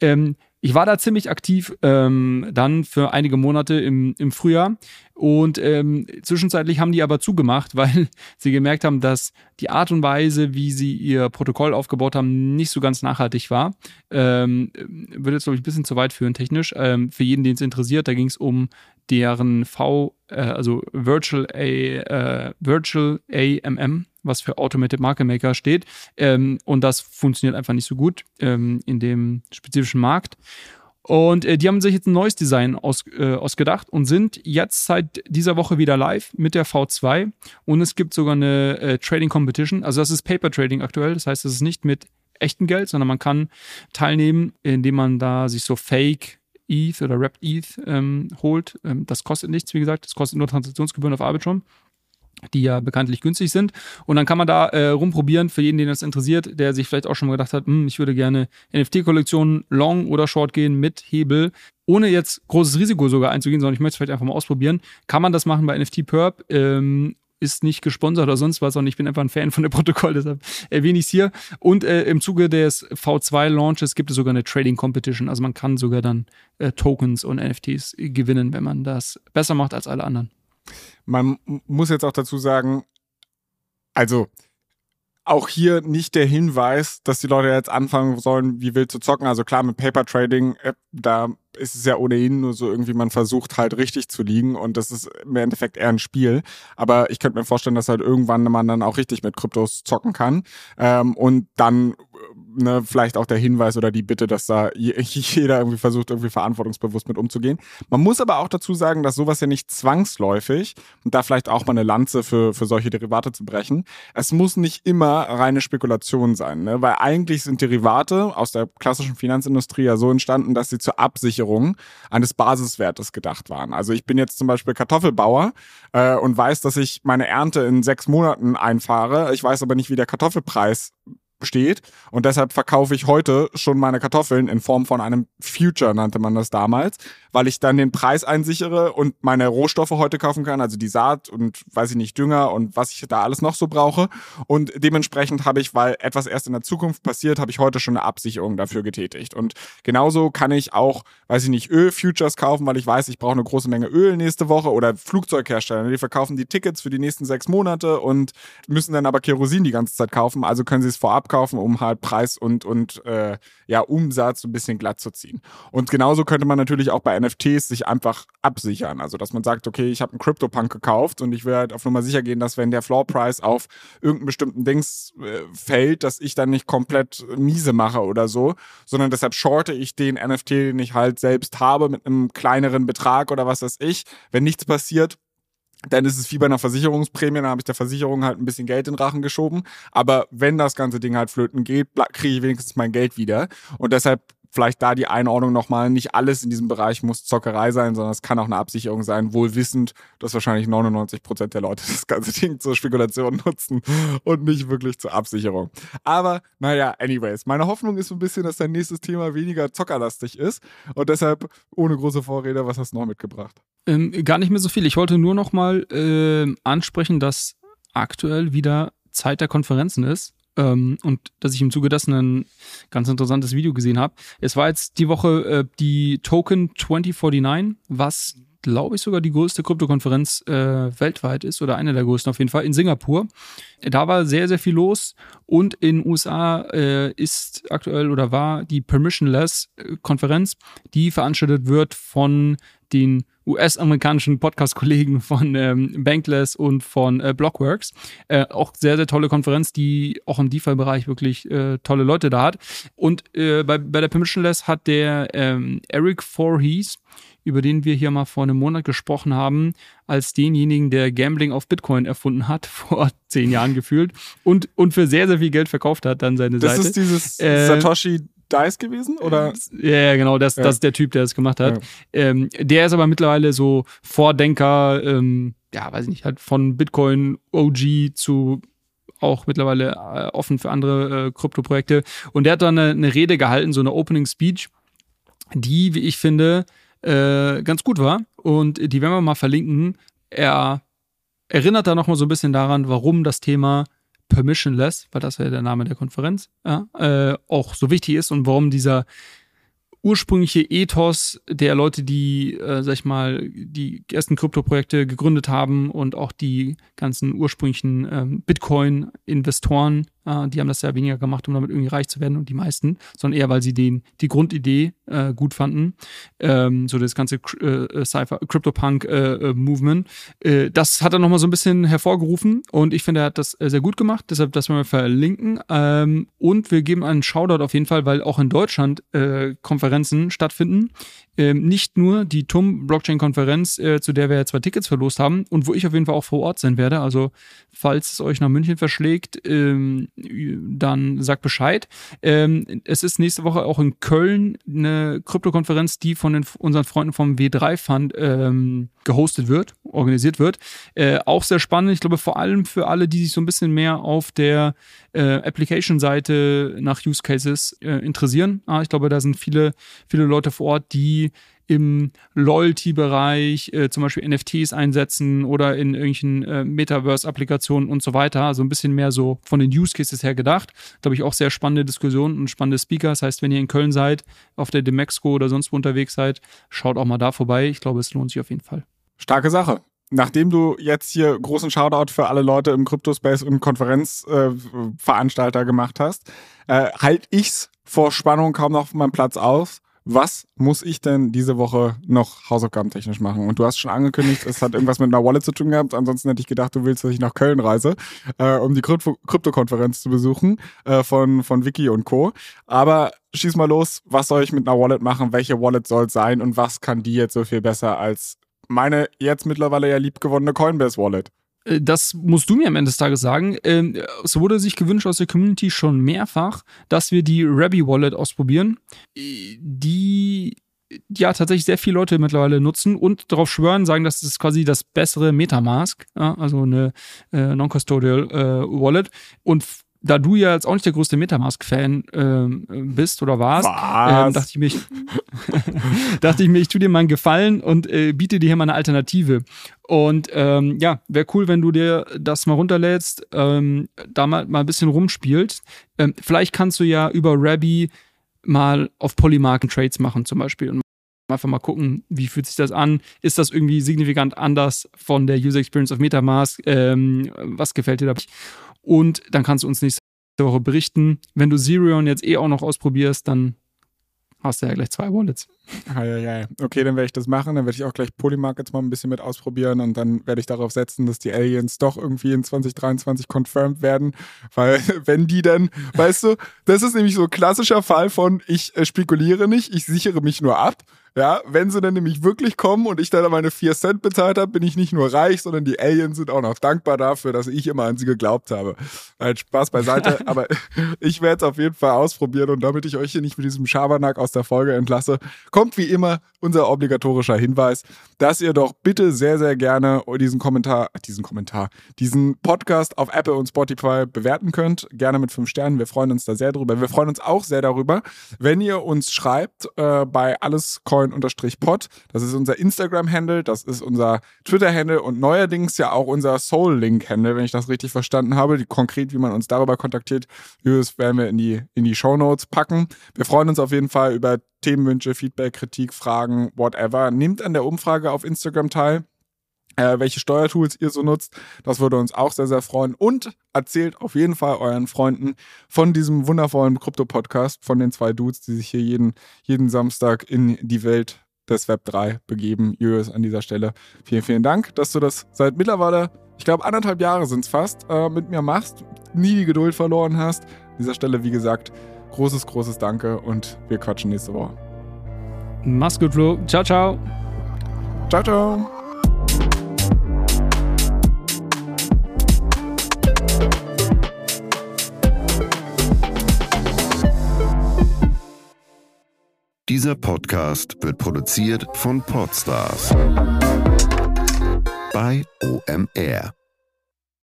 Ähm, ich war da ziemlich aktiv ähm, dann für einige Monate im, im Frühjahr und ähm, zwischenzeitlich haben die aber zugemacht, weil sie gemerkt haben, dass die Art und Weise, wie sie ihr Protokoll aufgebaut haben, nicht so ganz nachhaltig war. Ähm, würde jetzt, glaube ich, ein bisschen zu weit führen technisch. Ähm, für jeden, den es interessiert, da ging es um deren V, äh, also Virtual, A, äh, Virtual AMM was für Automated Market Maker steht. Ähm, und das funktioniert einfach nicht so gut ähm, in dem spezifischen Markt. Und äh, die haben sich jetzt ein neues Design aus, äh, ausgedacht und sind jetzt seit dieser Woche wieder live mit der V2. Und es gibt sogar eine äh, Trading Competition. Also das ist Paper Trading aktuell. Das heißt, es ist nicht mit echtem Geld, sondern man kann teilnehmen, indem man da sich so Fake ETH oder Wrapped ETH ähm, holt. Ähm, das kostet nichts, wie gesagt. Das kostet nur Transaktionsgebühren auf Arbitrum die ja bekanntlich günstig sind. Und dann kann man da äh, rumprobieren, für jeden, den das interessiert, der sich vielleicht auch schon mal gedacht hat, hm, ich würde gerne NFT-Kollektionen long oder short gehen mit Hebel, ohne jetzt großes Risiko sogar einzugehen, sondern ich möchte es vielleicht einfach mal ausprobieren. Kann man das machen bei NFT Perp? Ähm, ist nicht gesponsert oder sonst was, sondern ich bin einfach ein Fan von dem Protokoll, deshalb erwähne ich es hier. Und äh, im Zuge des V2-Launches gibt es sogar eine Trading Competition. Also man kann sogar dann äh, Tokens und NFTs gewinnen, wenn man das besser macht als alle anderen. Man muss jetzt auch dazu sagen, also auch hier nicht der Hinweis, dass die Leute jetzt anfangen sollen, wie wild zu zocken. Also klar, mit Paper Trading, äh, da ist es ja ohnehin nur so irgendwie, man versucht halt richtig zu liegen und das ist im Endeffekt eher ein Spiel. Aber ich könnte mir vorstellen, dass halt irgendwann man dann auch richtig mit Kryptos zocken kann. Ähm, und dann ne, vielleicht auch der Hinweis oder die Bitte, dass da jeder irgendwie versucht, irgendwie verantwortungsbewusst mit umzugehen. Man muss aber auch dazu sagen, dass sowas ja nicht zwangsläufig, und da vielleicht auch mal eine Lanze für, für solche Derivate zu brechen, es muss nicht immer reine Spekulation sein, ne? weil eigentlich sind Derivate aus der klassischen Finanzindustrie ja so entstanden, dass sie zur Absicherung eines Basiswertes gedacht waren. Also ich bin jetzt zum Beispiel Kartoffelbauer äh, und weiß, dass ich meine Ernte in sechs Monaten einfahre. Ich weiß aber nicht, wie der Kartoffelpreis steht. Und deshalb verkaufe ich heute schon meine Kartoffeln in Form von einem Future, nannte man das damals, weil ich dann den Preis einsichere und meine Rohstoffe heute kaufen kann, also die Saat und weiß ich nicht, Dünger und was ich da alles noch so brauche. Und dementsprechend habe ich, weil etwas erst in der Zukunft passiert, habe ich heute schon eine Absicherung dafür getätigt. Und genauso kann ich auch, weiß ich nicht, Öl-Futures kaufen, weil ich weiß, ich brauche eine große Menge Öl nächste Woche oder Flugzeughersteller, die verkaufen die Tickets für die nächsten sechs Monate und müssen dann aber Kerosin die ganze Zeit kaufen, also können sie es vorab abkaufen, um halt Preis und, und äh, ja, Umsatz ein bisschen glatt zu ziehen. Und genauso könnte man natürlich auch bei NFTs sich einfach absichern. Also, dass man sagt, okay, ich habe einen CryptoPunk gekauft und ich will halt auf Nummer sicher gehen, dass wenn der Floor Price auf irgendeinen bestimmten Dings äh, fällt, dass ich dann nicht komplett miese mache oder so, sondern deshalb shorte ich den NFT, den ich halt selbst habe, mit einem kleineren Betrag oder was weiß ich. Wenn nichts passiert, dann ist es wie bei einer Versicherungsprämie, dann habe ich der Versicherung halt ein bisschen Geld in den Rachen geschoben. Aber wenn das ganze Ding halt flöten geht, kriege ich wenigstens mein Geld wieder. Und deshalb vielleicht da die Einordnung nochmal, nicht alles in diesem Bereich muss Zockerei sein, sondern es kann auch eine Absicherung sein, wohl wissend, dass wahrscheinlich 99 Prozent der Leute das ganze Ding zur Spekulation nutzen und nicht wirklich zur Absicherung. Aber naja, anyways, meine Hoffnung ist so ein bisschen, dass dein nächstes Thema weniger zockerlastig ist und deshalb ohne große Vorrede, was hast du noch mitgebracht? Ähm, gar nicht mehr so viel. Ich wollte nur noch mal äh, ansprechen, dass aktuell wieder Zeit der Konferenzen ist. Ähm, und dass ich im Zuge dessen ein ganz interessantes Video gesehen habe. Es war jetzt die Woche äh, die Token 2049, was glaube ich, sogar die größte Kryptokonferenz äh, weltweit ist oder eine der größten auf jeden Fall in Singapur. Da war sehr, sehr viel los und in USA äh, ist aktuell oder war die Permissionless-Konferenz, die veranstaltet wird von den US-amerikanischen Podcast-Kollegen von ähm, Bankless und von äh, Blockworks. Äh, auch sehr, sehr tolle Konferenz, die auch im DeFi-Bereich wirklich äh, tolle Leute da hat. Und äh, bei, bei der Permissionless hat der ähm, Eric Voorhees, über den wir hier mal vor einem Monat gesprochen haben, als denjenigen, der Gambling auf Bitcoin erfunden hat, vor zehn Jahren gefühlt, und, und für sehr, sehr viel Geld verkauft hat dann seine das Seite. Das ist dieses äh, Satoshi Dice gewesen? Oder? Ja, genau, das, ja. das ist der Typ, der das gemacht hat. Ja. Ähm, der ist aber mittlerweile so Vordenker, ähm, ja, weiß ich nicht, halt von Bitcoin OG zu auch mittlerweile äh, offen für andere äh, Krypto-Projekte. Und der hat dann eine, eine, Rede gehalten, so eine Opening Speech, die, wie ich finde, äh, ganz gut war. Und die werden wir mal verlinken. Er erinnert da nochmal so ein bisschen daran, warum das Thema permissionless, weil das ja der Name der Konferenz, ja, äh, auch so wichtig ist und warum dieser ursprüngliche Ethos der Leute, die, äh, sag ich mal, die ersten Krypto-Projekte gegründet haben und auch die ganzen ursprünglichen ähm, Bitcoin-Investoren Äh, die haben das ja weniger gemacht, um damit irgendwie reich zu werden und die meisten, sondern eher, weil sie den, die Grundidee äh, gut fanden. Ähm, so das ganze äh, Cypher, CryptoPunk-Movement. Äh, äh, das hat er nochmal so ein bisschen hervorgerufen und ich finde, er hat das äh, sehr gut gemacht. Deshalb das wir verlinken. Ähm, und wir geben einen Shoutout auf jeden Fall, weil auch in Deutschland Konferenzen stattfinden ähm, nicht nur die TUM Blockchain Konferenz, äh, zu der wir ja zwei Tickets verlost haben und wo ich auf jeden Fall auch vor Ort sein werde. Also falls es euch nach München verschlägt, ähm, dann sagt Bescheid. Ähm, es ist nächste Woche auch in Köln eine Krypto-Konferenz, die von den, unseren Freunden vom W3 Fund ähm, gehostet wird, organisiert wird. Äh, auch sehr spannend. Ich glaube vor allem für alle, die sich so ein bisschen mehr auf der äh, Application-Seite nach Use Cases äh, interessieren. Ah, ich glaube, da sind viele, viele Leute vor Ort, die im Loyalty-Bereich äh, zum Beispiel NFTs einsetzen oder in irgendwelchen äh, Metaverse-Applikationen und so weiter. Also ein bisschen mehr so von den Use Cases her gedacht. Glaube ich auch sehr spannende Diskussionen und spannende Speaker. Das heißt, wenn ihr in Köln seid, auf der Demexco oder sonst wo unterwegs seid, schaut auch mal da vorbei. Ich glaube, es lohnt sich auf jeden Fall. Starke Sache nachdem du jetzt hier großen Shoutout für alle Leute im Cryptospace und Konferenzveranstalter äh, gemacht hast, äh, halte ich's vor Spannung kaum noch auf meinem Platz aus. Was muss ich denn diese Woche noch hausaufgabentechnisch machen? Und du hast schon angekündigt, es hat irgendwas mit einer Wallet zu tun gehabt. Ansonsten hätte ich gedacht, du willst, dass ich nach Köln reise, äh, um die Krypto-Konferenz zu besuchen äh, von, von Wiki und Co. Aber schieß mal los, was soll ich mit einer Wallet machen? Welche Wallet soll es sein? Und was kann die jetzt so viel besser als meine jetzt mittlerweile ja liebgewonnene Coinbase Wallet. Äh, das musst du mir am Ende des Tages sagen. Ähm, es wurde sich gewünscht aus der Community schon mehrfach, dass wir die Rabby Wallet ausprobieren, äh, die ja tatsächlich sehr viele Leute mittlerweile nutzen und darauf schwören, sagen, das ist quasi das bessere Metamask, also eine äh, Non-Custodial äh, Wallet. Und da du ja jetzt auch nicht der größte Metamask-Fan ähm, bist oder warst, ähm, dachte ich mir, ich, dachte ich mir, ich tue dir mal einen Gefallen und äh, biete dir hier mal eine Alternative. Und ähm, ja, wäre cool, wenn du dir das mal runterlädst, ähm, da mal, mal ein bisschen rumspielst. Ähm, vielleicht kannst du ja über Rabby mal auf Polymarken Trades machen zum Beispiel und einfach mal gucken, wie fühlt sich das an? Ist das irgendwie signifikant anders von der User Experience of Metamask? Ähm, was gefällt dir da? Und dann kannst du uns nächste Woche berichten. Wenn du Zerion jetzt eh auch noch ausprobierst, dann hast du ja gleich zwei Wallets. Okay, dann werde ich das machen. Dann werde ich auch gleich Polymark jetzt mal ein bisschen mit ausprobieren und dann werde ich darauf setzen, dass die Aliens doch irgendwie in 2023 confirmed werden. Weil, wenn die dann, weißt du, das ist nämlich so ein klassischer Fall von, ich äh, spekuliere nicht, ich sichere mich nur ab. Ja, wenn sie dann nämlich wirklich kommen und ich dann meine 4 Cent bezahlt habe, bin ich nicht nur reich, sondern die Aliens sind auch noch dankbar dafür, dass ich immer an sie geglaubt habe. Halt Spaß beiseite, aber ich werde es auf jeden Fall ausprobieren und damit ich euch hier nicht mit diesem Schabernack aus der Folge entlasse, kommt wie immer unser obligatorischer Hinweis, dass ihr doch bitte sehr, sehr gerne diesen Kommentar, diesen Kommentar, diesen Podcast auf Apple und Spotify bewerten könnt. Gerne mit fünf Sternen. Wir freuen uns da sehr drüber. Wir freuen uns auch sehr darüber, wenn ihr uns schreibt äh, bei allescoin-pod. Das ist unser Instagram-Handle, das ist unser Twitter-Handle und neuerdings ja auch unser Soul-Link-Handle, wenn ich das richtig verstanden habe. Die, konkret, wie man uns darüber kontaktiert, das werden wir in die, in die Show Notes packen. Wir freuen uns auf jeden Fall über Themenwünsche, Feedback, Kritik, Fragen, whatever. Nehmt an der Umfrage auf Instagram teil. Äh, welche Steuertools ihr so nutzt. Das würde uns auch sehr, sehr freuen. Und erzählt auf jeden Fall euren Freunden von diesem wundervollen Krypto-Podcast von den zwei Dudes, die sich hier jeden, jeden Samstag in die Welt des Web 3 begeben. Julius, an dieser Stelle vielen, vielen Dank, dass du das seit mittlerweile, ich glaube, anderthalb Jahre sind es fast, äh, mit mir machst, nie die Geduld verloren hast. An dieser Stelle, wie gesagt, großes, großes Danke und wir quatschen nächste Woche. Mach's gut, Flo. Ciao, ciao. Ciao, ciao. Dieser Podcast wird produziert von Podstars bei OMR.